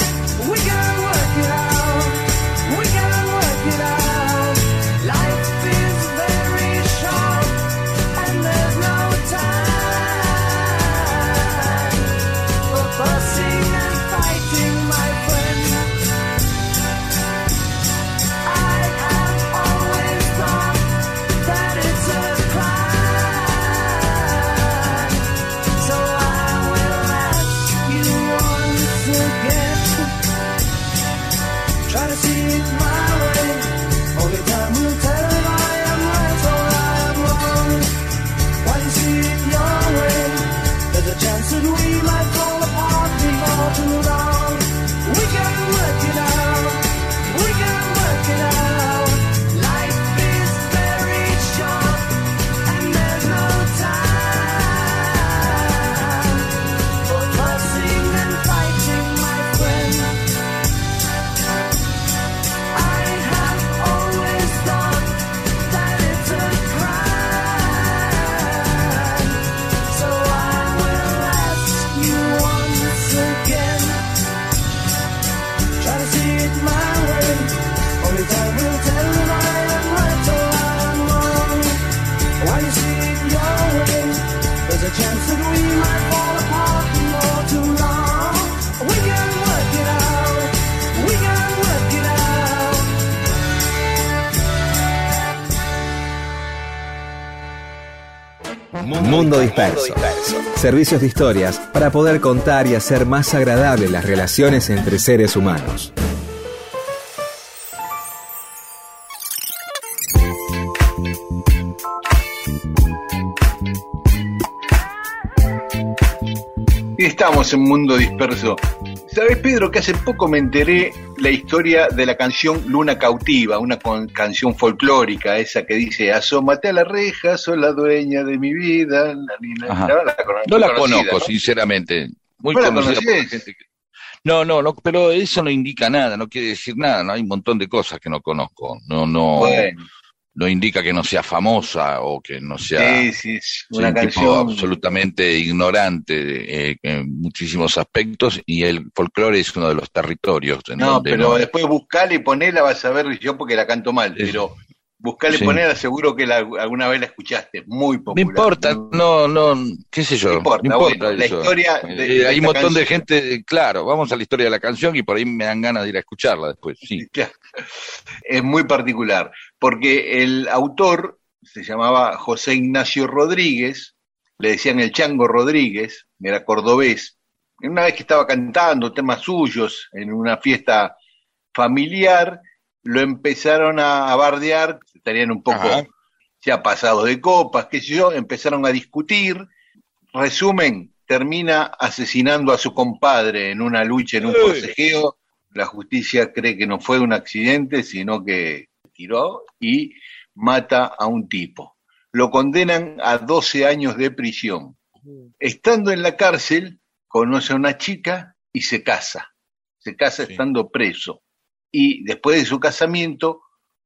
Servicios de historias para poder contar y hacer más agradables las relaciones entre seres humanos. Estamos en Mundo Disperso. ¿Sabes, Pedro, que hace poco me enteré la historia de la canción Luna Cautiva, una con- canción folclórica, esa que dice, asómate a la reja, soy la dueña de mi vida. La, la- Ajá. la- la- cono- No la conocida, conozco, ¿no? sinceramente. Muy ¿No conocida por la conocés? gente que... No, no, no, pero eso no indica nada, no quiere decir nada, no hay un montón de cosas que no conozco. No, no, Bueno, no indica que no sea famosa o que no sea sí, sí, una un tipo absolutamente ignorante eh, en muchísimos aspectos y el folclore es uno de los territorios en No, donde pero no- después buscala y ponela, vas a ver yo porque la canto mal, Es- pero buscala y Sí. ponela, seguro que la- alguna vez la escuchaste, muy No popular. importa, no, no, qué sé yo, No importa, bueno, la historia de- Eh, de hay un montón de gente, claro, vamos a la historia de la canción y por ahí me dan ganas de ir a escucharla después, sí. [laughs] Claro. Es muy particular, porque el autor se llamaba José Ignacio Rodríguez, le decían el Chango Rodríguez, era cordobés. Una vez que estaba cantando temas suyos en una fiesta familiar, lo empezaron a bardear, estarían un poco Ajá. ya pasados de copas, qué sé yo, empezaron a discutir. Resumen, termina asesinando a su compadre en una lucha, en un forcejeo. La justicia cree que no fue un accidente, sino que tiró y mata a un tipo. Lo condenan a 12 años de prisión. Estando en la cárcel, conoce a una chica y se casa. Se casa Sí. estando preso. Y después de su casamiento,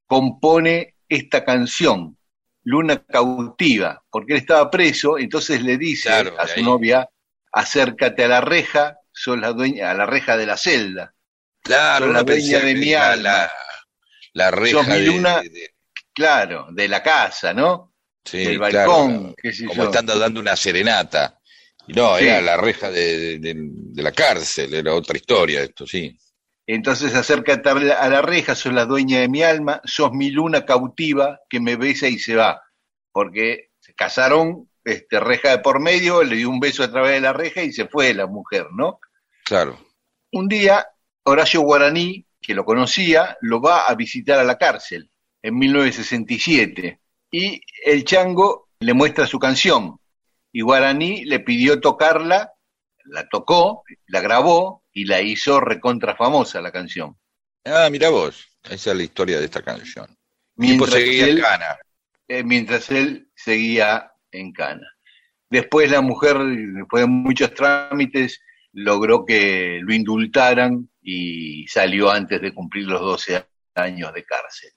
compone esta canción, Luna Cautiva, porque él estaba preso, entonces le dice Claro, a su ahí. novia, acércate a la reja, sos la dueña, a la reja de la celda. Claro, Sos la dueña de mi alma. la, la reja Sos mi de, luna. de- de- Claro, de la casa, ¿no? sí, del claro, balcón, qué sé como yo. estando dando una serenata. Y no, Sí. era la reja de, de- de- de la cárcel, era otra historia esto, sí. Entonces acércate a la, reja, sos la dueña de mi alma, sos mi luna cautiva que me besa y se va. Porque se casaron, este, reja de por medio, le dio un beso a través de la reja y se fue la mujer, ¿no? Claro. Un día, Horacio Guaraní, que lo conocía, lo va a visitar a la cárcel en 1967 y el chango le muestra su canción y Guaraní le pidió tocarla, la tocó, la grabó y la hizo recontra famosa la canción. Ah, mira vos, esa es la historia de esta canción. Mientras seguía él, en Cana. eh, mientras él seguía en Cana. Después la mujer, después de muchos trámites, logró que lo indultaran y salió antes de cumplir los 12 años de cárcel.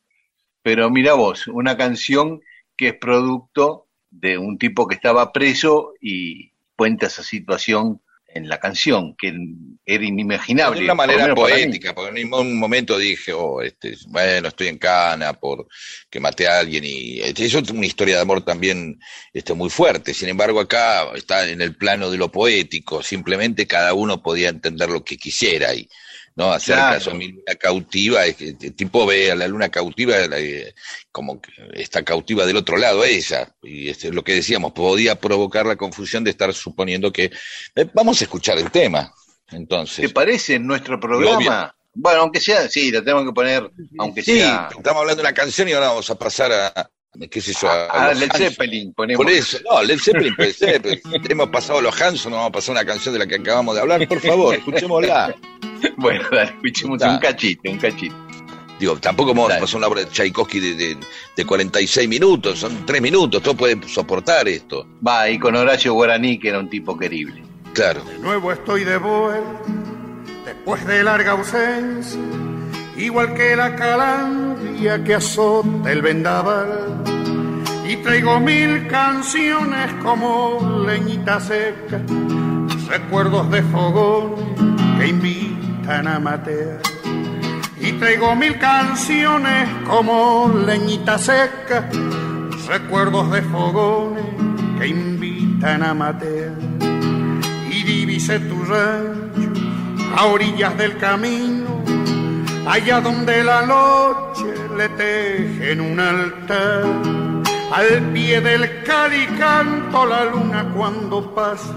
Pero mira vos, una canción que es producto de un tipo que estaba preso y cuenta esa situación en la canción, que era inimaginable. De una manera poética, porque en ningún momento dije, oh, este, bueno, estoy en cana por que maté a alguien y este, eso es una historia de amor también este, muy fuerte. Sin embargo, acá está en el plano de lo poético, simplemente cada uno podía entender lo que quisiera y no hacer Claro. caso a mi luna cautiva, es que el tipo ve a la luna cautiva la- eh, como que está cautiva del otro lado ella, y este, lo que decíamos, podía provocar la confusión de estar suponiendo que eh, vamos a escuchar el tema. Entonces, ¿Te parece en nuestro programa? Bueno, aunque sea, sí, lo tenemos que poner, aunque Sí, sea. estamos hablando de una canción y ahora vamos a pasar a, qué sé yo, a, A los Led. Zeppelin, ponemos. Por eso, no, Led Zeppelin [laughs] puede ser, hemos pasado a los Hanson, no vamos a pasar una canción de la que acabamos de hablar, por favor, escuchémosla. [laughs] Bueno, dale, escuchemos un cachito, un cachito. Digo, tampoco vamos a pasar una obra de Tchaikovsky de, de, de 46 minutos, son 3 minutos, todo puede soportar esto. Va, y con Horacio Guaraní, que era un tipo querible. Claro. De nuevo estoy de vuelta, después de larga ausencia, igual que la calandria que azota el vendaval. Y traigo mil canciones como leñita seca, recuerdos de fogón que invitan a matear. Y traigo mil canciones como leñita seca, recuerdos de fogones que invitan a matear y divise tu rancho a orillas del camino, allá donde la noche le tejen un altar. Al pie del cali canto la luna cuando pasa,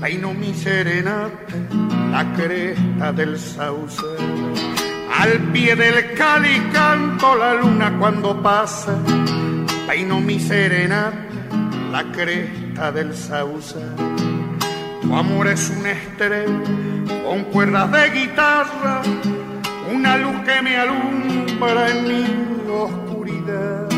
peino mi serenata, la cresta del sauce. Al pie del cali canto la luna cuando pasa, peino mi serenata, la cresta del sauce. Tu amor es un estrella con cuerdas de guitarra, una luz que me alumbra en mi oscuridad.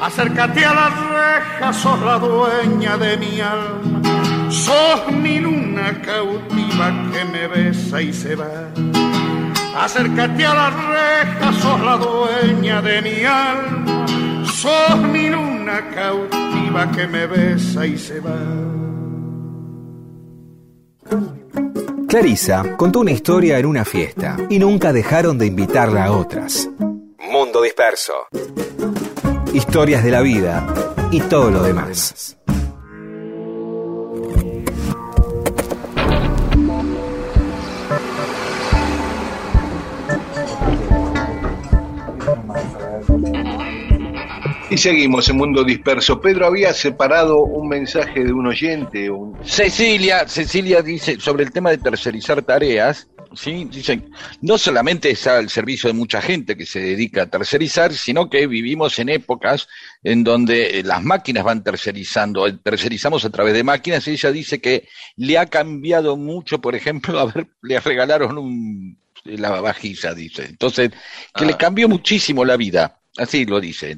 Acércate a la reja, sos la dueña de mi alma, sos mi luna cautiva que me besa y se va. Acércate a la reja, sos la dueña de mi alma, sos mi luna cautiva que me besa y se va. Clarisa contó una historia en una fiesta y nunca dejaron de invitarla a otras. Mundo Disperso. Historias de la vida y todo lo demás. Y seguimos en Mundo Disperso. Pedro había separado un mensaje de un oyente. Un... Cecilia, Cecilia dice sobre el tema de tercerizar tareas, ¿sí? Dicen, no solamente está al servicio de mucha gente que se dedica a tercerizar, sino que vivimos en épocas en donde eh, las máquinas van tercerizando, eh, tercerizamos a través de máquinas, y ella dice que le ha cambiado mucho, por ejemplo, [laughs] a ver, le regalaron un lavavajilla, dice. Entonces, que le Ah. cambió muchísimo la vida. Así lo dice.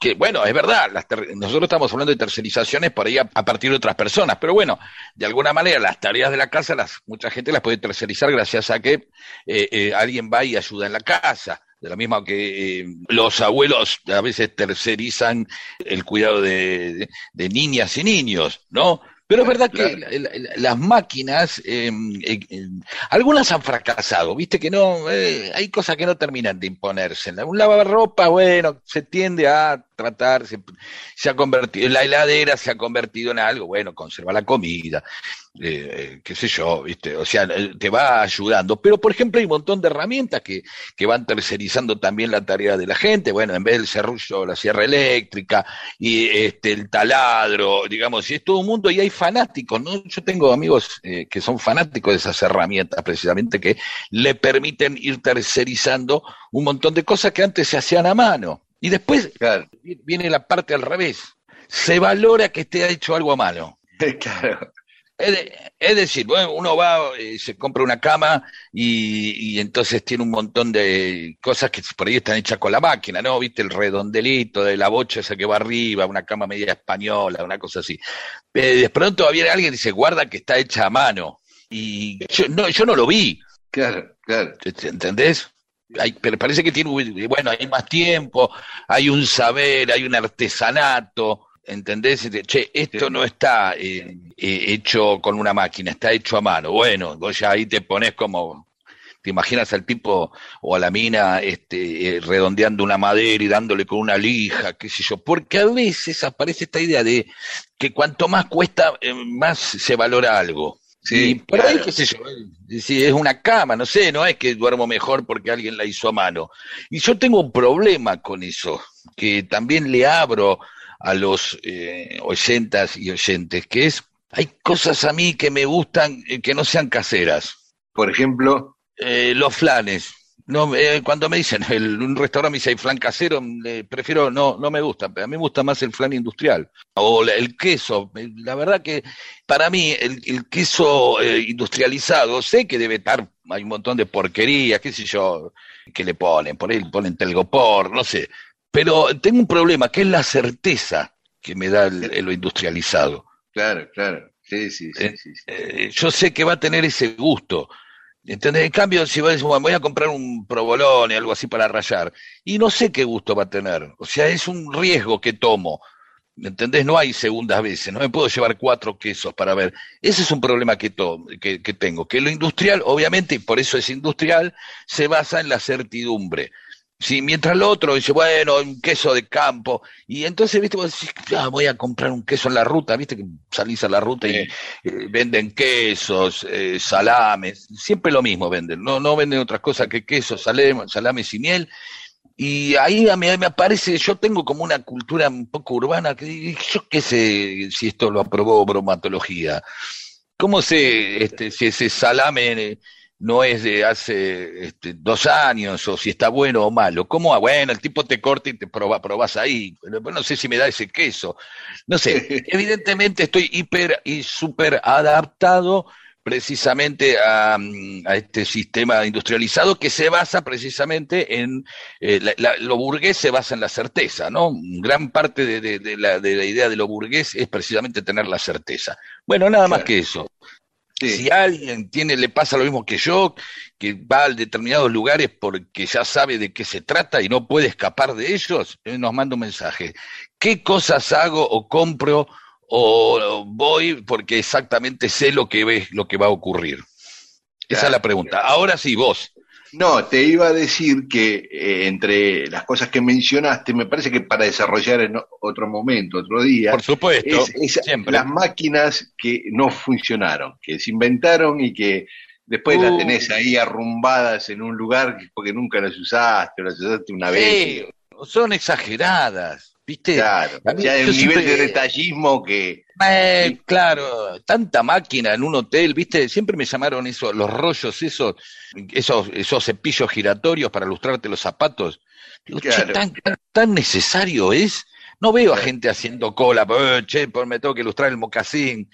Que bueno, es verdad, las nosotros estamos hablando de tercerizaciones por ahí a, a partir de otras personas, pero bueno, de alguna manera las tareas de la casa, las, mucha gente las puede tercerizar gracias a que eh, eh, alguien va y ayuda en la casa. De la misma que eh, los abuelos a veces tercerizan el cuidado de, de- de niñas y niños, ¿no? Pero es verdad que Claro. la- la- las máquinas, eh, eh, eh, algunas han fracasado, viste que no, eh, hay cosas que no terminan de imponerse. Un lavarropa, bueno, se tiende a tratar, se, ha convertido, la heladera se ha convertido en algo, bueno, conserva la comida, eh, qué sé yo, viste, o sea, te va ayudando. Pero, por ejemplo, hay un montón de herramientas que, que van tercerizando también la tarea de la gente, bueno, en vez del serrullo, la sierra eléctrica, y este el taladro, digamos, y es todo un mundo y hay fanáticos, ¿no? Yo tengo amigos eh, que son fanáticos de esas herramientas precisamente que le permiten ir tercerizando un montón de cosas que antes se hacían a mano. Y después Claro, viene la parte al revés. Se valora que esté hecho algo a mano. [laughs] claro. Es, de- es decir, bueno, uno va, eh, se compra una cama y, y entonces tiene un montón de cosas que por ahí están hechas con la máquina, ¿no? Viste el redondelito de la bocha esa que va arriba, una cama media española, una cosa así. Eh, de pronto viene alguien y dice, guarda que está hecha a mano. Y yo no, yo no lo vi, Claro, claro. ¿entendés? Hay, pero parece que tiene, bueno, hay más tiempo, hay un saber, hay un artesanato, ¿entendés? Che, esto no está eh, eh, hecho con una máquina, está hecho a mano. Bueno, vos ya ahí te pones como, te imaginas al tipo o a la mina este, eh, redondeando una madera y dándole con una lija, qué sé yo, porque a veces aparece esta idea de que cuanto más cuesta, eh, más se valora algo. Sí, y por ahí, qué sé yo, si es una cama, no sé, no es que duermo mejor porque alguien la hizo a mano. Y yo tengo un problema con eso, que también le abro a los eh, oyentas y oyentes, que es, hay cosas a mí que me gustan eh, que no sean caseras. Por ejemplo, Eh, los flanes. No, eh, cuando me dicen, el, un restaurante me dice hay flan casero, eh, prefiero, no, no me gusta, a mí me gusta más el flan industrial. O la- el queso, eh, la verdad que para mí el, el queso eh, industrializado, sé que debe estar, hay un montón de porquerías, qué sé yo, que le ponen, por ahí ponen telgopor, no sé. Pero tengo un problema, que es la certeza que me da el- el- lo industrializado. claro, claro. Sí, sí, sí, Eh, sí, sí. Yo sé que va a tener ese gusto. ¿Entendés? En cambio, si vos decís, bueno, voy a comprar un provolone, algo así para rayar, y no sé qué gusto va a tener. O sea, es un riesgo que tomo. ¿Entendés? No hay segundas veces, no me puedo llevar cuatro quesos para ver. Ese es un problema que, to- que, que tengo, que lo industrial, obviamente, y por eso es industrial, se basa en la certidumbre. Sí, mientras lo otro dice, bueno, un queso de campo, y entonces, viste, vos decís, "Ah, voy a comprar un queso en la ruta, viste que salís a la ruta y eh, venden quesos, eh, salames, siempre lo mismo venden, no, no venden otras cosas que quesos, salem- salames y miel. Y ahí a mí me aparece, yo tengo como una cultura un poco urbana, que yo qué sé si esto lo aprobó bromatología. ¿Cómo sé este, si ese salame eh, no es de hace este, dos años o si está bueno o malo. ¿Cómo? ah, Bueno, el tipo te corta y te proba, probás ahí. No sé si me da ese queso. No sé, [laughs] evidentemente estoy hiper y súper adaptado precisamente a, mm, a este sistema industrializado que se basa precisamente en, eh, la- la- lo burgués se basa en la certeza, ¿no? Gran parte de, de- de la, de la idea de lo burgués es precisamente tener la certeza. Bueno, nada más que eso. Sí. Si alguien tiene, le pasa lo mismo que yo, que va a determinados lugares porque ya sabe de qué se trata y no puede escapar de ellos, eh, nos manda un mensaje. ¿Qué cosas hago o compro o voy porque exactamente sé lo que ve, lo que va a ocurrir? Esa es la pregunta. Ahora sí, vos. No, te iba a decir que eh, entre las cosas que mencionaste, me parece que para desarrollar en otro momento, otro día, Por supuesto, es, es siempre. las máquinas que no funcionaron, que se inventaron y que después las Uh. tenés ahí arrumbadas en un lugar porque nunca las usaste, o las usaste una vez. Sí, son exageradas, ¿viste? Claro, A mí- ya un nivel siempre- de detallismo que Eh, claro, tanta máquina en un hotel, ¿viste? Siempre me llamaron eso, los rollos, esos, esos, esos cepillos giratorios para lustrarte los zapatos. Digo, che, tan, tan- tan necesario es. No veo a gente haciendo cola, eh, che, por me tengo que ilustrar el mocasín.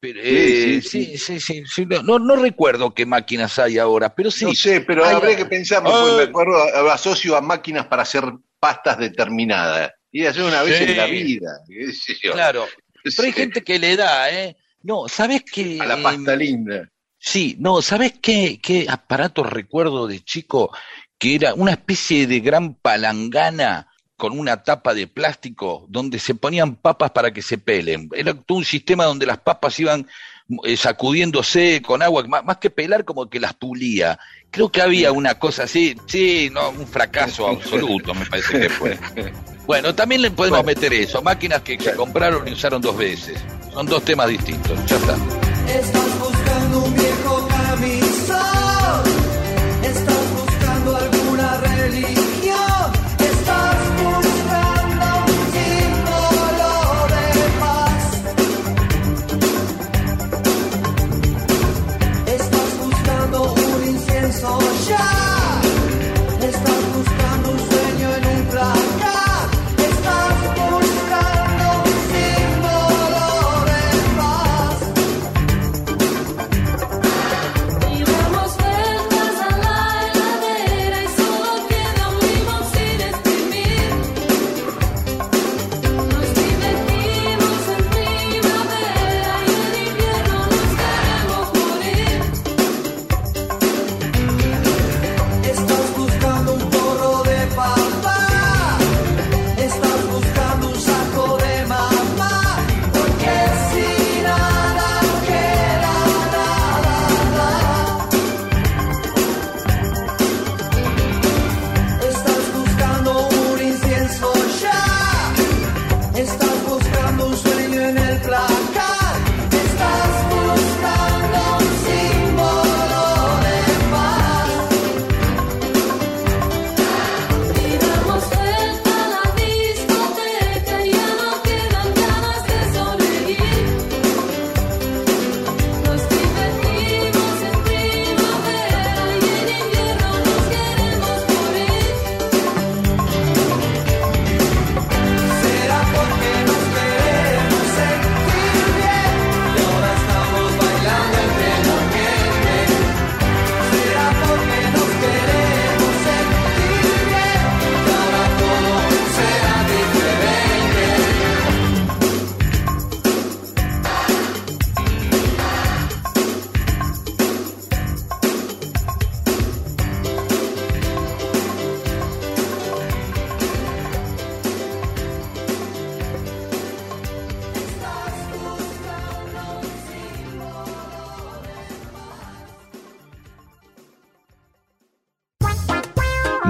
Pero, eh, Sí, sí, sí, sí, no, no, recuerdo qué máquinas hay ahora, pero sí. no sé, pero habría que Ah. porque me acuerdo, asocio a máquinas para hacer pastas determinadas. Y hacer una vez Sí. en la vida. Claro, [laughs] pero hay gente que le da, ¿eh? No, ¿sabés qué? A la Em, pasta linda. Sí, no, ¿sabes qué, qué aparato recuerdo de chico? Que era una especie de gran palangana con una tapa de plástico donde se ponían papas para que se pelen. Era todo un sistema donde las papas iban eh, sacudiéndose con agua, más, más que pelar como que las pulía. Creo que había una cosa así, sí, no, un fracaso [laughs] absoluto me parece que fue. Bueno, también le podemos Bueno. meter eso, máquinas que se compraron y usaron dos veces. Son dos temas distintos, ya está. Estás buscando un viejo camisón.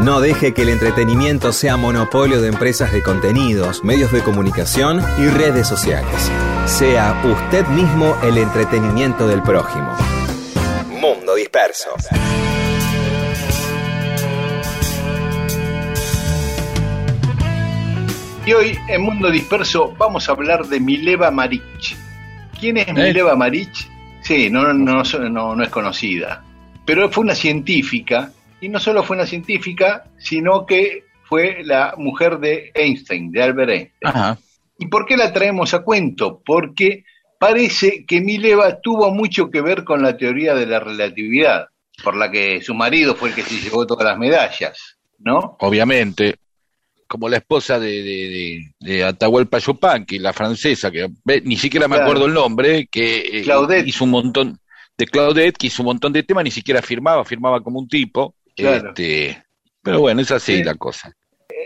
No deje que el entretenimiento sea monopolio de empresas de contenidos, medios de comunicación y redes sociales. Sea usted mismo el entretenimiento del prójimo. Mundo Disperso. Y hoy en Mundo Disperso vamos a hablar de Mileva Maric. ¿Quién es ¿Eh? Mileva Maric? Sí, no, no, no, no, no es conocida. pero fue una científica, y no solo fue una científica, sino que fue la mujer de Einstein, de Albert Einstein. Ajá. ¿Y por qué la traemos a cuento? Porque parece que Mileva tuvo mucho que ver con la teoría de la relatividad, por la que su marido fue el que se llevó todas las medallas, ¿no? Obviamente, como la esposa de, de, de, de Atahualpa Yupanqui, la francesa, que ni siquiera me acuerdo el nombre, que eh, Claudette. hizo un montón, de Claudette, que hizo un montón de temas, ni siquiera firmaba, firmaba como un tipo. Claro. Este, pero bueno, es así Sí. la cosa.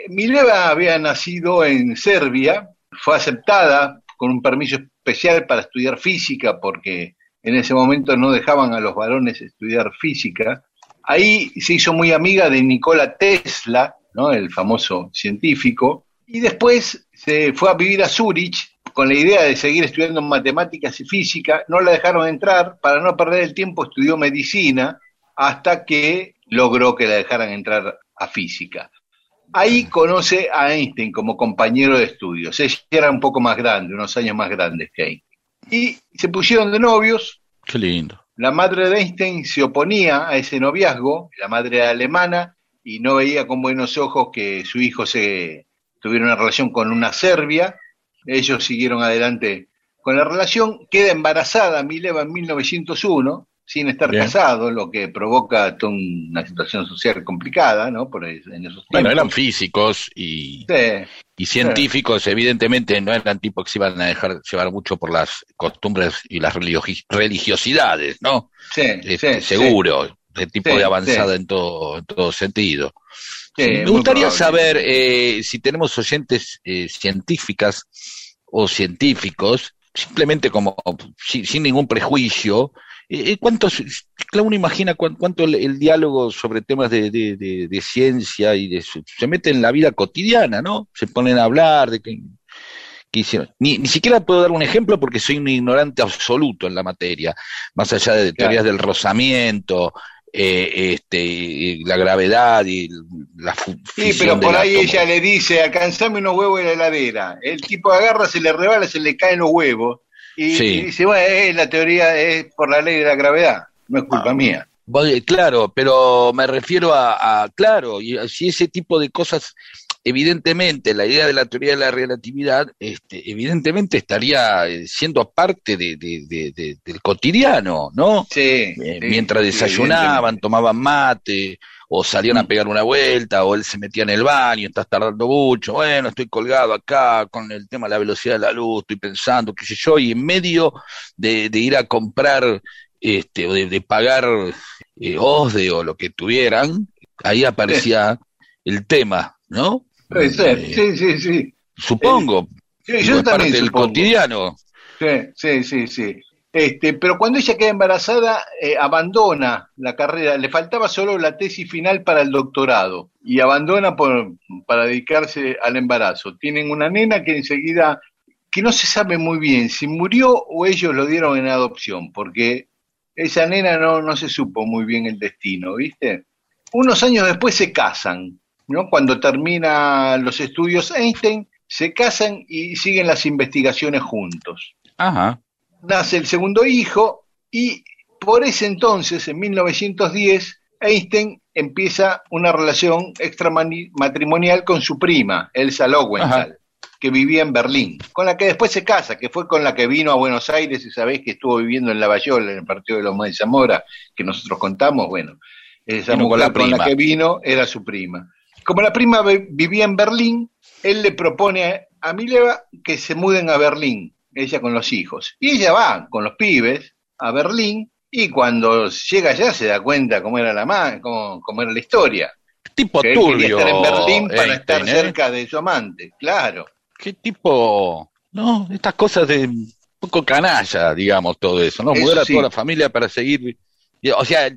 Mileva había nacido en Serbia, fue aceptada con un permiso especial para estudiar física, porque en ese momento no dejaban a los varones estudiar física. Ahí se hizo muy amiga de Nikola Tesla, ¿no? el famoso científico, y después se fue a vivir a Zurich con la idea de seguir estudiando matemáticas y física. No la dejaron entrar, para no perder el tiempo estudió medicina hasta que logró que la dejaran entrar a física. Ahí conoce a Einstein como compañero de estudios. Ella era un poco más grande, unos años más grandes que Einstein. Y se pusieron de novios. Qué lindo. La madre de Einstein se oponía a ese noviazgo, la madre era alemana, y no veía con buenos ojos que su hijo se tuviera una relación con una serbia. Ellos siguieron adelante con la relación. Queda embarazada Mileva en 1901, sin estar Bien. casado, lo que provoca toda una situación social complicada, ¿no? Por en esos Bueno, tiempos. eran físicos y, Sí. y científicos, evidentemente no eran tipos que se iban a dejar llevar mucho por las costumbres y las religiosi- religiosidades, ¿no? Sí, Este, sí, seguro, de tipo de avanzada en todo, en todo sentido. Me gustaría saber eh, si tenemos oyentes eh, científicas o científicos, simplemente como sin, sin ningún prejuicio, ¿cuántos, claro, uno imagina cuán- cuánto el, el diálogo sobre temas de, de- de- de ciencia y de se mete en la vida cotidiana, ¿no? Se ponen a hablar de que, que hicieron. Ni, ni siquiera puedo dar un ejemplo porque soy un ignorante absoluto en la materia, más allá de teorías del rozamiento, eh, este, y la gravedad y la Sí, pero por ahí átomo. ella le dice, alcanzame unos huevos de la heladera. El tipo agarra, se le rebala, se le caen los huevos. Y, Sí. y dice, bueno, eh, la teoría es por la ley de la gravedad, no es culpa Ah. mía. Eh, Claro, pero me refiero a, a- claro, y si ese tipo de cosas, evidentemente, la idea de la teoría de la relatividad, este, evidentemente estaría eh, siendo parte de, de- de- de- del cotidiano, ¿no? Sí. Eh, sí, mientras desayunaban, tomaban mate, o salían a pegar una vuelta, o él se metía en el baño, estás tardando mucho, bueno, estoy colgado acá con el tema de la velocidad de la luz, estoy pensando, qué sé yo, y en medio de, de ir a comprar, este, o de, de pagar eh, OSDE o lo que tuvieran, ahí aparecía el tema, ¿no? Puede ser, Eh, sí, sí, sí. Supongo, Sí, yo es parte también del supongo. cotidiano. Sí, sí, sí, sí. Este, pero cuando ella queda embarazada, eh, abandona la carrera, le faltaba solo la tesis final para el doctorado y abandona por, para dedicarse al embarazo. Tienen una nena que enseguida, que no se sabe muy bien si murió o ellos lo dieron en adopción, porque esa nena no, no se supo muy bien el destino, ¿viste? Unos años después se casan, ¿no? Cuando termina los estudios Einstein, se casan y siguen las investigaciones juntos Ajá. Nace el segundo hijo y por ese entonces, en 1910, Einstein empieza una relación extramatrimonial con su prima, Elsa Lowenthal, que vivía en Berlín, con la que después se casa, que fue con la que vino a Buenos Aires esa vez que estuvo viviendo en Lavallaol, en el partido de los de Zamora, que nosotros contamos, bueno, esa con mujer la con la prima. que vino era su prima. Como la prima vi- vivía en Berlín, él le propone a Mileva que se muden a Berlín, ella con los hijos. Y ella va con los pibes a Berlín y cuando llega allá se da cuenta cómo era la cómo, cómo era la historia. Tipo Que él turbio. estar en Berlín para Einstein, estar ¿eh? cerca de su amante, claro. qué tipo, no, estas cosas de un poco canalla, digamos, todo eso, ¿no? Eso Mudar a sí. toda la familia para seguir, o sea,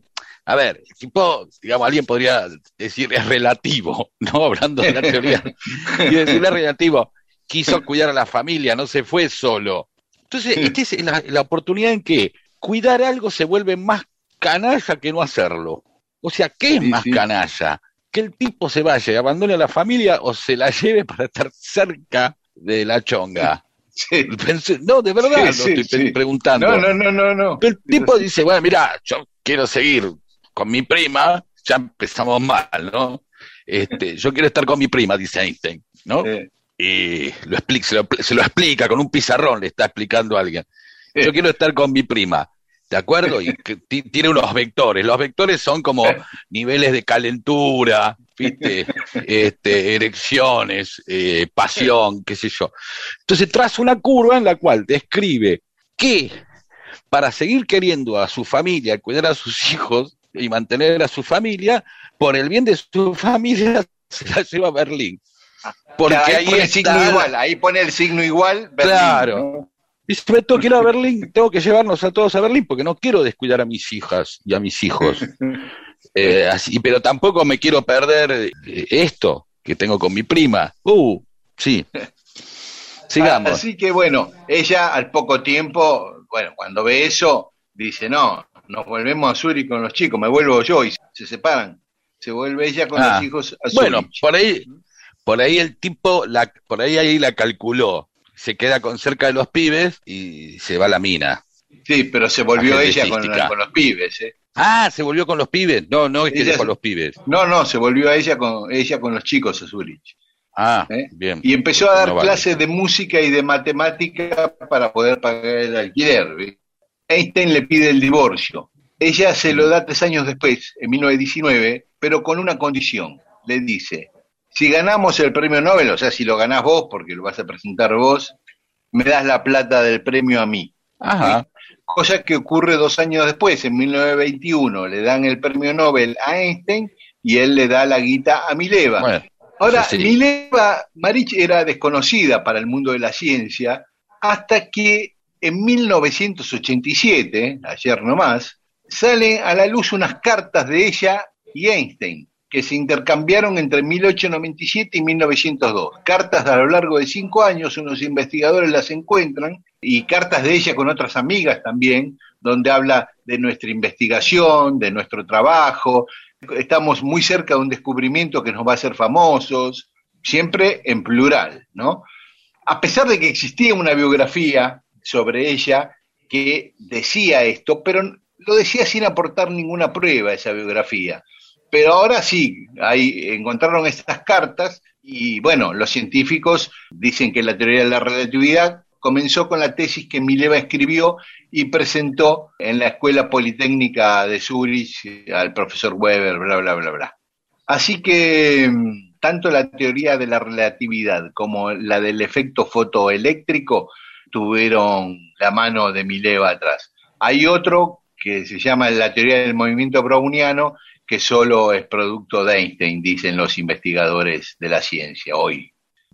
a ver, tipo, digamos, alguien podría decir es relativo, [laughs] ¿no? Hablando de la teoría, [laughs] y decir es relativo, quiso cuidar a la familia, no se fue solo. Entonces, esta es la, la oportunidad en que cuidar algo se vuelve más canalla que no hacerlo. O sea, ¿qué es Sí, más sí. canalla? Que el tipo se vaya y abandone a la familia o se la lleve para estar cerca de la chonga. [laughs] Sí. Pensé- no, de verdad lo estoy preguntando. No, no, no, no, no. Pero el tipo dice, bueno, mira, yo quiero seguir con mi prima, ya empezamos mal, ¿no? Este, yo quiero estar con mi prima, dice Einstein, ¿no? Eh, Y lo explica, se, lo, se lo explica con un pizarrón, le está explicando a alguien. Yo Eh. quiero estar con mi prima, ¿de acuerdo? Y que ti- tiene unos vectores. Los vectores son como niveles de calentura, ¿viste? Este, erecciones, eh, pasión, qué sé yo. Entonces traza una curva en la cual describe que para seguir queriendo a su familia, cuidar a sus hijos y mantener a su familia, por el bien de su familia, [laughs] se la lleva a Berlín. Porque ahí, ahí, pone el signo igual, ahí pone el signo igual. Berlín, Claro. que ir a Berlín, tengo que llevarnos a todos a Berlín porque no quiero descuidar a mis hijas y a mis hijos. [laughs] Eh, así, pero tampoco me quiero perder eh, esto que tengo con mi prima. Uh, sí. [laughs] Sigamos. Así que bueno, ella al poco tiempo, bueno, cuando ve eso, dice, no, nos volvemos a Zurich con los chicos, me vuelvo yo y se separan. Se vuelve ella con Ah, los hijos a Bueno, Zurich. por ahí, por ahí el tipo, la, por ahí ahí la calculó. Se queda con cerca de los pibes y se va a la mina. Sí, pero se volvió La ella con, con los pibes, ¿eh? Ah, se volvió con los pibes. No, no es que Ella se- los pibes. No, no, se volvió a ella con ella con los chicos a Zurich. Ah, ¿eh? bien. Y empezó a dar No vale. clases de música y de matemática para poder pagar el alquiler. Einstein le pide el divorcio. Ella se lo da tres años después, en 1919, pero con una condición. Le dice, si ganamos el premio Nobel, o sea, si lo ganás vos, porque lo vas a presentar vos, me das la plata del premio a mí. Ajá. Cosa que ocurre dos años después, en 1921, le dan el premio Nobel a Einstein y él le da la guita a Mileva. Bueno, Ahora, sí. Mileva Marich era desconocida para el mundo de la ciencia hasta que en 1987, ayer nomás, salen a la luz unas cartas de ella y Einstein que se intercambiaron entre 1897 y 1902. Cartas a lo largo de cinco años, unos investigadores las encuentran y cartas de ella con otras amigas también, donde habla de nuestra investigación, de nuestro trabajo. Estamos muy cerca de un descubrimiento que nos va a hacer famosos, siempre en plural, ¿no? A pesar de que existía una biografía sobre ella que decía esto, pero lo decía sin aportar ninguna prueba esa biografía. Pero ahora sí, ahí encontraron estas cartas y bueno, los científicos dicen que la teoría de la relatividad comenzó con la tesis que Mileva escribió y presentó en la Escuela Politécnica de Zurich al profesor Weber, bla, bla, bla, bla. Así que mm, tanto la teoría de la relatividad como la del efecto fotoeléctrico tuvieron la mano de Mileva atrás. Hay otro que se llama la teoría del movimiento browniano, que solo es producto de Einstein, dicen los investigadores de la ciencia hoy.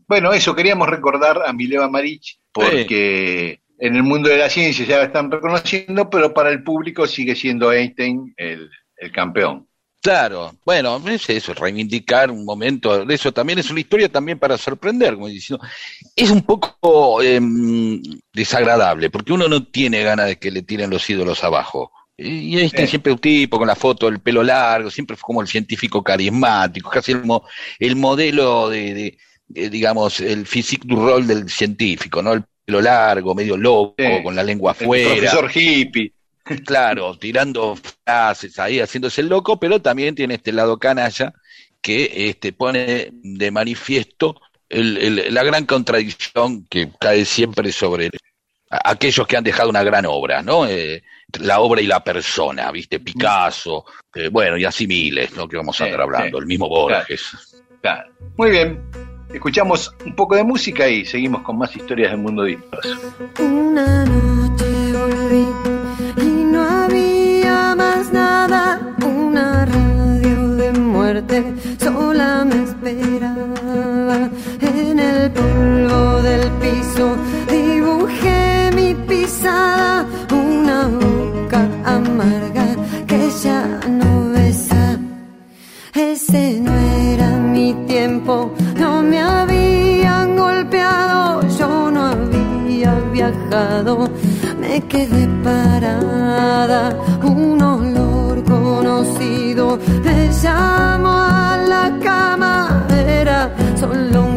Bueno, eso queríamos recordar a Mileva Marich, porque en el mundo de la ciencia ya la están reconociendo, pero para el público sigue siendo Einstein el, el campeón. Claro, bueno, es eso, reivindicar un momento, de eso también es una historia también para sorprender, como diciendo, es un poco em, desagradable, porque uno no tiene ganas de que le tiren los ídolos abajo. Y Einstein Eh. siempre un tipo con la foto, el pelo largo, siempre fue como el científico carismático, casi el, mo- el modelo de, de- de, digamos, el physique du rol del científico, ¿no? El pelo largo, medio loco, Sí. con la lengua El afuera. profesor hippie. Claro, [laughs] tirando frases ahí, haciéndose el loco, pero también tiene este lado canalla que este, pone de manifiesto el- el- la gran contradicción que cae siempre sobre a- aquellos que han dejado una gran obra, ¿no? Eh, la obra y la persona, ¿viste? Picasso, eh, bueno, y así miles, ¿no? Que vamos a andar hablando, sí. el mismo Borges. Claro. Muy bien. Escuchamos un poco de música y seguimos con más historias del mundo disperso. Una noche volví y no había más nada. Una radio de muerte sola me esperaba. No me habían golpeado, yo no había viajado, me quedé parada, un olor conocido, me llamó a la cama, era solo un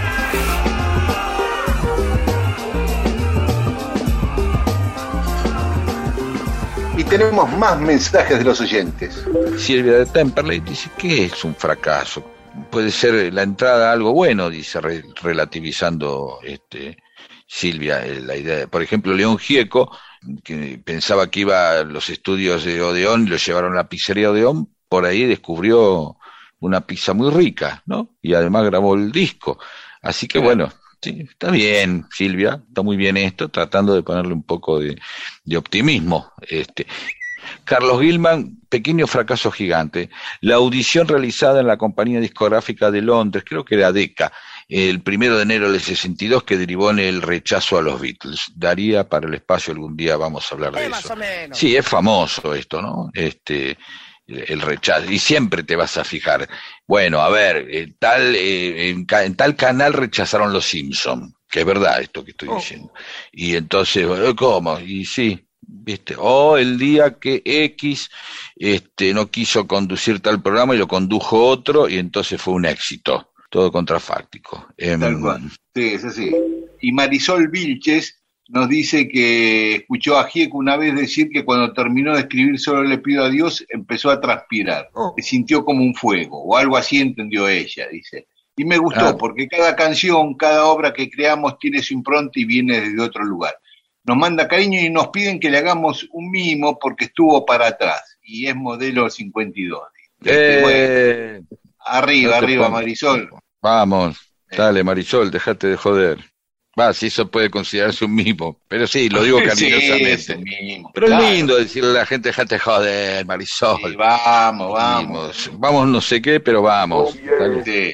Tenemos más mensajes de los oyentes. Silvia de Temperley dice que es un fracaso. Puede ser la entrada a algo bueno, dice re- relativizando este, Silvia eh, la idea. Por ejemplo, León Gieco, que pensaba que iba a los estudios de Odeón y lo llevaron a la pizzería Odeón, por ahí descubrió una pizza muy rica, ¿no? Y además grabó el disco. Así que bueno, sí, está bien, Silvia, está muy bien esto, tratando de ponerle un poco de, de optimismo. Este, Carlos Gilman, pequeño fracaso gigante. La audición realizada en la compañía discográfica de Londres, creo que era DECA, el primero de enero del 62, que derivó en el rechazo a los Beatles. Daría para el espacio algún día, vamos a hablar de eso. Sí, es famoso esto, ¿no? Este, el rechazo. Y siempre te vas a fijar. Bueno, a ver, en tal, eh, en, tal canal rechazaron los Simpson, que es verdad esto que estoy diciendo. Y entonces, ¿cómo? Y sí, ¿viste? O el día que X este, no quiso conducir tal programa y lo condujo otro y entonces fue un éxito. Todo contrafáctico. Em, Tal cual. Sí, es así. Y Marisol Vilches nos dice que escuchó a Gieco una vez decir que cuando terminó de escribir Solo le pido a Dios empezó a transpirar, que sintió como un fuego, o algo así entendió ella, dice. Y me gustó, Ah. porque cada canción, cada obra que creamos tiene su impronta y viene desde otro lugar. Nos manda cariño y nos piden que le hagamos un mimo porque estuvo para atrás, y es modelo 52. Este, bueno, eh, arriba, no te arriba, pongas. Marisol. Vamos, dale Marisol, dejate de joder. Va, si eso puede considerarse un mimo, pero sí, lo digo [laughs] cariñosamente. mimo, pero claro. es lindo decirle a la gente, dejate de joder, Marisol. Sí, vamos, vamos. Mimos. Vamos no sé qué, pero vamos. Sí.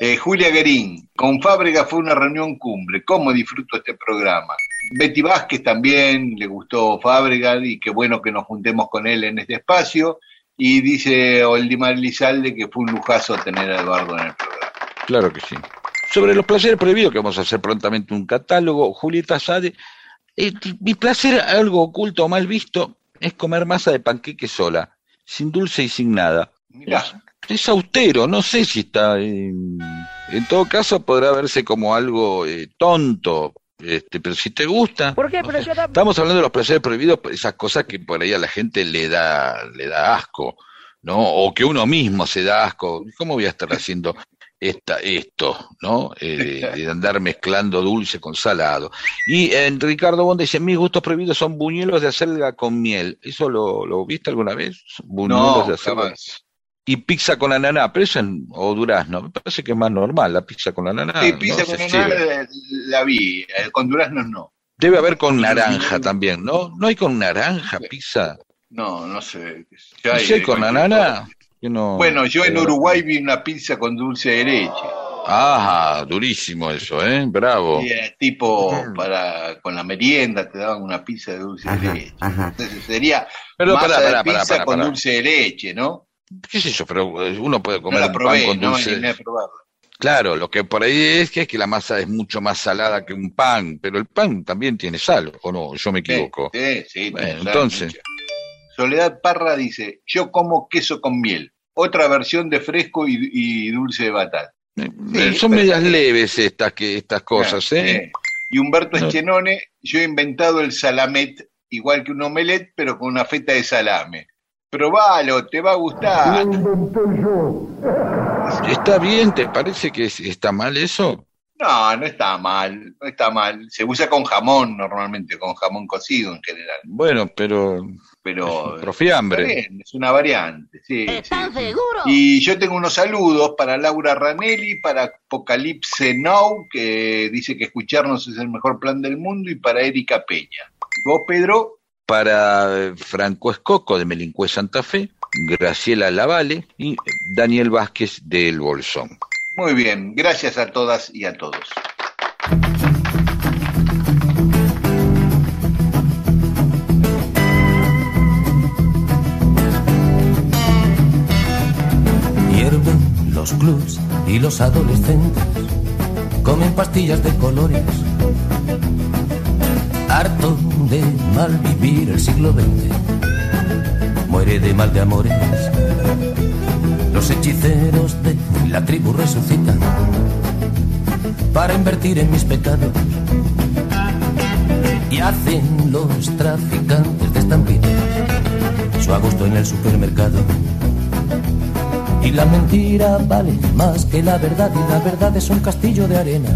Eh, Julia Guerín, con Fábrega fue una reunión cumbre. ¿Cómo disfruto este programa? Betty Vázquez también le gustó Fábrega y qué bueno que nos juntemos con él en este espacio. Y dice Oldimar Lizalde que fue un lujazo tener a Eduardo en el programa. Claro que sí. Sobre los placeres prohibidos, que vamos a hacer prontamente un catálogo, Julieta Sade, eh, mi placer algo oculto o mal visto es comer masa de panqueque sola, sin dulce y sin nada. Mirá, Es austero, no sé si está... En, en todo caso podrá verse como algo eh, tonto, este, pero si te gusta... ¿Por qué? yo Estamos hablando de los placeres prohibidos, esas cosas que por ahí a la gente le da, le da asco, ¿no? O que uno mismo se da asco. ¿Cómo voy a estar haciendo esta, esto, ¿no? Eh, [laughs] de andar mezclando dulce con salado. Y en Ricardo Bond dice, mis gustos prohibidos son buñuelos de acelga con miel. ¿Eso lo, lo viste alguna vez? Buñuelos de no, acelga. jamás. Y pizza con ananá, pero eso en, o durazno, me parece que es más normal la pizza con ananá. Sí, pizza con ananá, eh, la vi, eh, con duraznos no. Debe haber con naranja también, ¿no? ¿No hay con naranja pizza? No, no sé. ¿No hay sé, de con ananá? Yo no- Bueno, yo en pero- Uruguay vi una pizza con dulce de leche. Ah, durísimo eso, ¿eh? Bravo. Y era tipo para con la merienda te daban una pizza de dulce de leche. Entonces sería Pero masa pará, de pará, pará, pizza pará, con dulce de leche, ¿no? ¿Qué sé yo? Pero eh, uno puede No comer la un probé, pan con no dulce. a probarla. Claro, lo que por ahí es que es que la masa es mucho más salada que un pan, pero el pan también tiene sal, ¿o no? Yo me equivoco. Sí, sí, Bueno, tiene sal, entonces. mucha. Soledad Parra dice, yo como queso con miel, otra versión de fresco y, y dulce de batata. Eh, Sí, Son medias leves estas que estas cosas, ¿eh? Eh, Y Humberto No. Eschenone, yo he inventado el salamet igual que un omelette, pero con una feta de salame. Probalo, te va a gustar. ¿Está bien? ¿Te parece que es- está mal eso? No, no está mal, no está mal. Se usa con jamón normalmente, con jamón cocido en general. Bueno, pero Pero Es un profiambre. está bien, es una variante, sí. ¿Están sí. seguros? Y yo tengo unos saludos para Laura Ranelli, para Apocalipse Now, que dice que escucharnos es el mejor plan del mundo, y para Erika Peña. ¿Vos, Pedro? para eh, Franco Escoco de Melincue Santa Fe, Graciela Lavale y Daniel Vázquez de El Bolsón. Muy bien, gracias a todas y a todos. Los clubs y los adolescentes comen pastillas de colores. Harto de mal vivir el siglo XX, muere de mal de amores. Los hechiceros de la tribu resucitan para invertir en mis pecados. Y hacen los traficantes de estampitas su a gusto en el supermercado. Y la mentira vale más que la verdad y la verdad es un castillo de arena.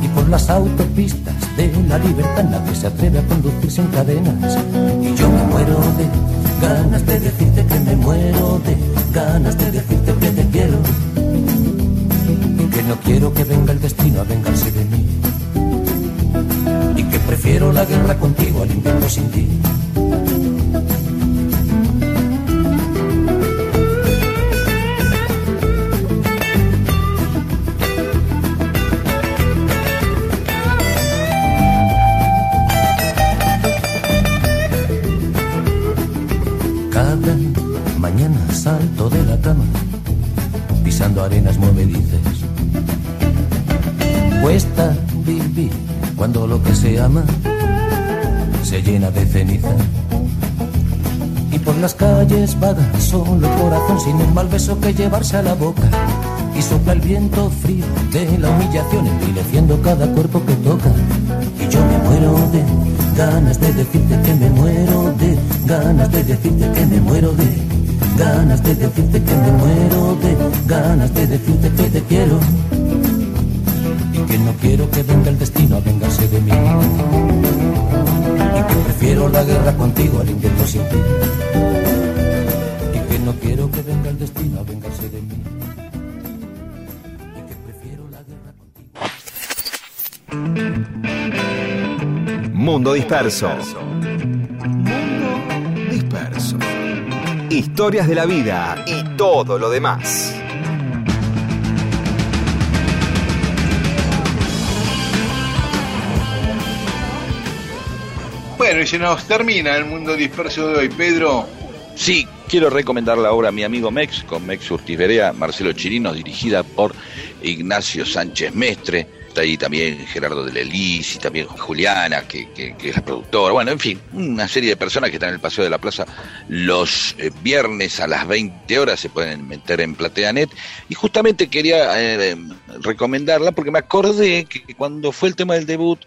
Y por las autopistas de la libertad nadie se atreve a conducir sin cadenas. Y yo me muero de ganas de decirte que me muero de ganas de decirte que te quiero. Y que no quiero que venga el destino a vengarse de mí. Y que prefiero la guerra contigo al invierno sin ti. Pisando arenas movedizas. Cuesta vivir cuando lo que se ama se llena de ceniza. Y por las calles vaga solo el corazón sin un mal beso que llevarse a la boca. Y sopla el viento frío de la humillación envileciendo cada cuerpo que toca. Y yo me muero de ganas de decirte que me muero de ganas de decirte que me muero de ganas de decirte que me muero de ganas de decirte que te quiero. Y que no quiero que venga el destino a vengarse de mí. Y que prefiero la guerra contigo al invierno sin ti. Y que no quiero que venga el destino a vengarse de mí. Y que prefiero la guerra contigo. Mundo Disperso. Historias de la vida y todo lo demás. Bueno, y se nos termina el mundo disperso de hoy. Pedro, Sí, quiero recomendar la obra Mi amigo Mex, con Mex Urtiz Berea, Marcelo Chirino, dirigida por Ignacio Sánchez Mestre. Ahí también Gerardo de Lelis y también Juliana, que, es la productora. Bueno, en fin, una serie de personas que están en el Paseo de la Plaza los eh, viernes a las 20 horas, se pueden meter en PlateaNet. Y justamente quería eh, recomendarla porque me acordé que cuando fue el tema del debut,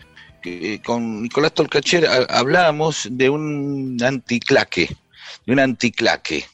eh, con Nicolás Tolcacher ha- hablábamos de un anticlaque, de un anticlaque.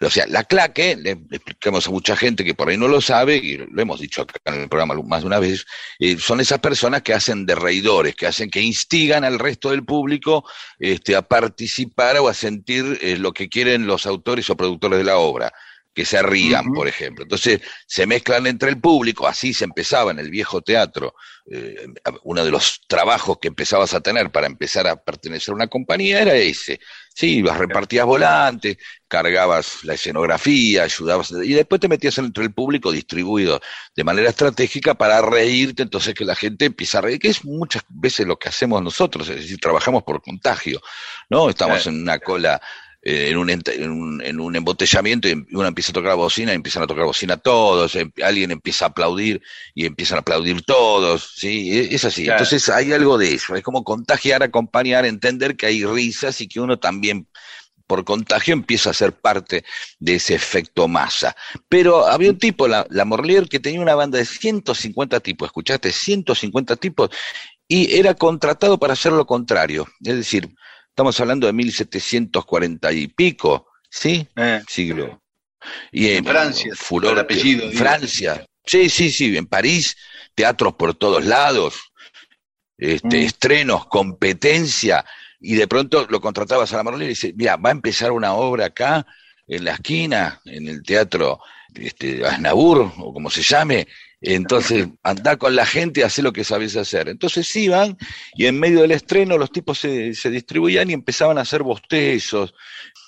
O sea, la claque, le explicamos a mucha gente que por ahí no lo sabe, y lo hemos dicho acá en el programa más de una vez, eh, son esas personas que hacen de reidores, que hacen, que instigan al resto del público este, a participar o a sentir eh, lo que quieren los autores o productores de la obra, que se rían, por ejemplo. Entonces, se mezclan entre el público, así se empezaba en el viejo teatro, eh, uno de los trabajos que empezabas a tener para empezar a pertenecer a una compañía era ese. Sí, ibas, repartías volantes, cargabas la escenografía, ayudabas, y después te metías entre el público distribuido de manera estratégica para reírte, entonces que la gente empieza a reír, que es muchas veces lo que hacemos nosotros, es decir, trabajamos por contagio, ¿no? Estamos en una cola en, un, en, un, en un embotellamiento y uno empieza a tocar bocina y empiezan a tocar bocina todos, em- alguien empieza a aplaudir y empiezan a aplaudir todos, ¿sí? E- Es así. Claro. Entonces hay algo de eso, es como contagiar, acompañar, entender que hay risas y que uno también por contagio empieza a ser parte de ese efecto masa. Pero había un tipo, la, la Morlier, que tenía una banda de 150 tipos, ¿escuchaste? 150 tipos, y era contratado para hacer lo contrario. Es decir, Estamos hablando de 1740 y pico, ¿sí? Eh, Siglo. Y En Francia, furor, el apellido, digo. Francia. Sí, sí, sí, en París, teatros por todos lados, este, Mm. estrenos, competencia, y de pronto lo contratabas a la y dice, mira, va a empezar una obra acá, en la esquina, en el teatro este, Asnabur, o como se llame, entonces anda con la gente, hace lo que sabes hacer. Entonces iban, y en medio del estreno los tipos se, se distribuían y empezaban a hacer bostezos,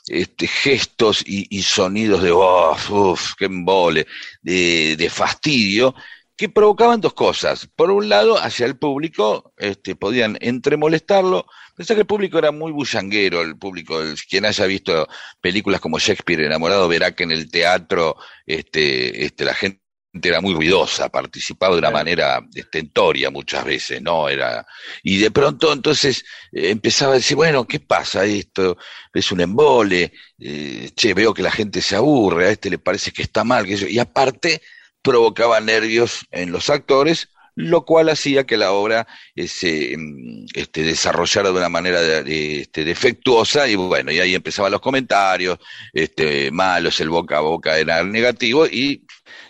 este, gestos y, y sonidos de "Uf, uf, qué embole, de, de fastidio, que provocaban dos cosas. Por un lado, hacia el público, este, podían entre molestarlo, pensé que el público era muy bullanguero, el público, el- quien haya visto películas como Shakespeare enamorado verá que en el teatro este, este, la gente era muy ruidosa, participaba de una manera estentoria muchas veces, ¿no? Era, y de pronto entonces eh, empezaba a decir, bueno, ¿qué pasa esto? Es un embole, eh, che, veo que la gente se aburre, a este le parece que está mal, que eso, y aparte provocaba nervios en los actores, lo cual hacía que la obra eh, se mm, este, desarrollara de una manera de- este, defectuosa y bueno, y ahí empezaban los comentarios, este, malos, el boca a boca era negativo y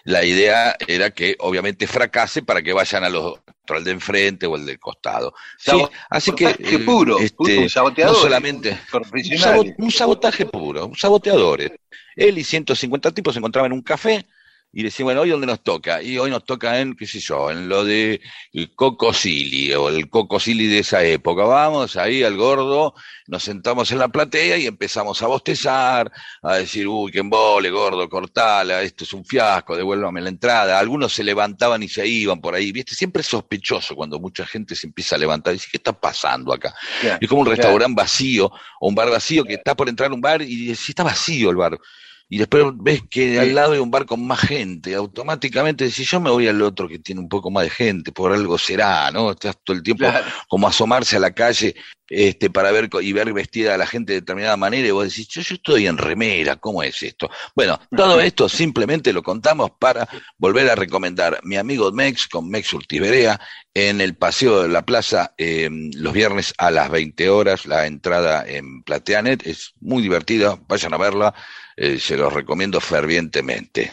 la idea era que obviamente fracase para que vayan a los al de enfrente o el del costado. Sí, así que sabotaje eh, puro, este, no solamente un sabotaje puro, un saboteadores. Él y 150 tipos se encontraban en un café y decían, bueno, hoy dónde nos toca? Y hoy nos toca en, qué sé yo, en lo de el Coco Silly o el Coco Silly de esa época. Vamos ahí al gordo, nos sentamos en la platea y empezamos a bostezar, a decir, uy, qué embole, gordo, cortala, esto es un fiasco, devuélvame la entrada. Algunos se levantaban y se iban por ahí, ¿viste? Siempre es sospechoso cuando mucha gente se empieza a levantar y dice, ¿qué está pasando acá? Claro, Es como un claro. restaurante vacío o un bar vacío que está por entrar a un bar y si está vacío el bar. Y después ves que al lado hay un bar con más gente, automáticamente decís, yo me voy al otro que tiene un poco más de gente, por algo será, ¿no? Estás todo el tiempo Claro. como asomarse a la calle este, para ver y ver vestida a la gente de determinada manera y vos decís, yo, yo estoy en remera, ¿cómo es esto? Bueno, todo esto simplemente lo contamos para volver a recomendar mi amigo Mex con Mex Urtiberea en el Paseo de la Plaza eh, los viernes a las 20 horas, la entrada en Plateanet, es muy divertida, vayan a verla, eh, se los recomiendo fervientemente.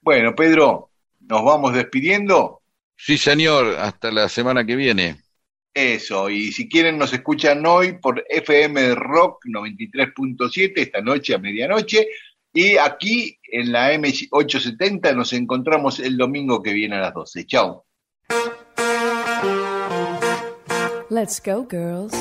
Bueno, Pedro, nos vamos despidiendo. Sí, señor, hasta la semana que viene. Eso, y si quieren nos escuchan hoy por FM Rock 93.7 esta noche a medianoche y aquí en la M870 nos encontramos el domingo que viene a las 12. Chao. Let's go, girls.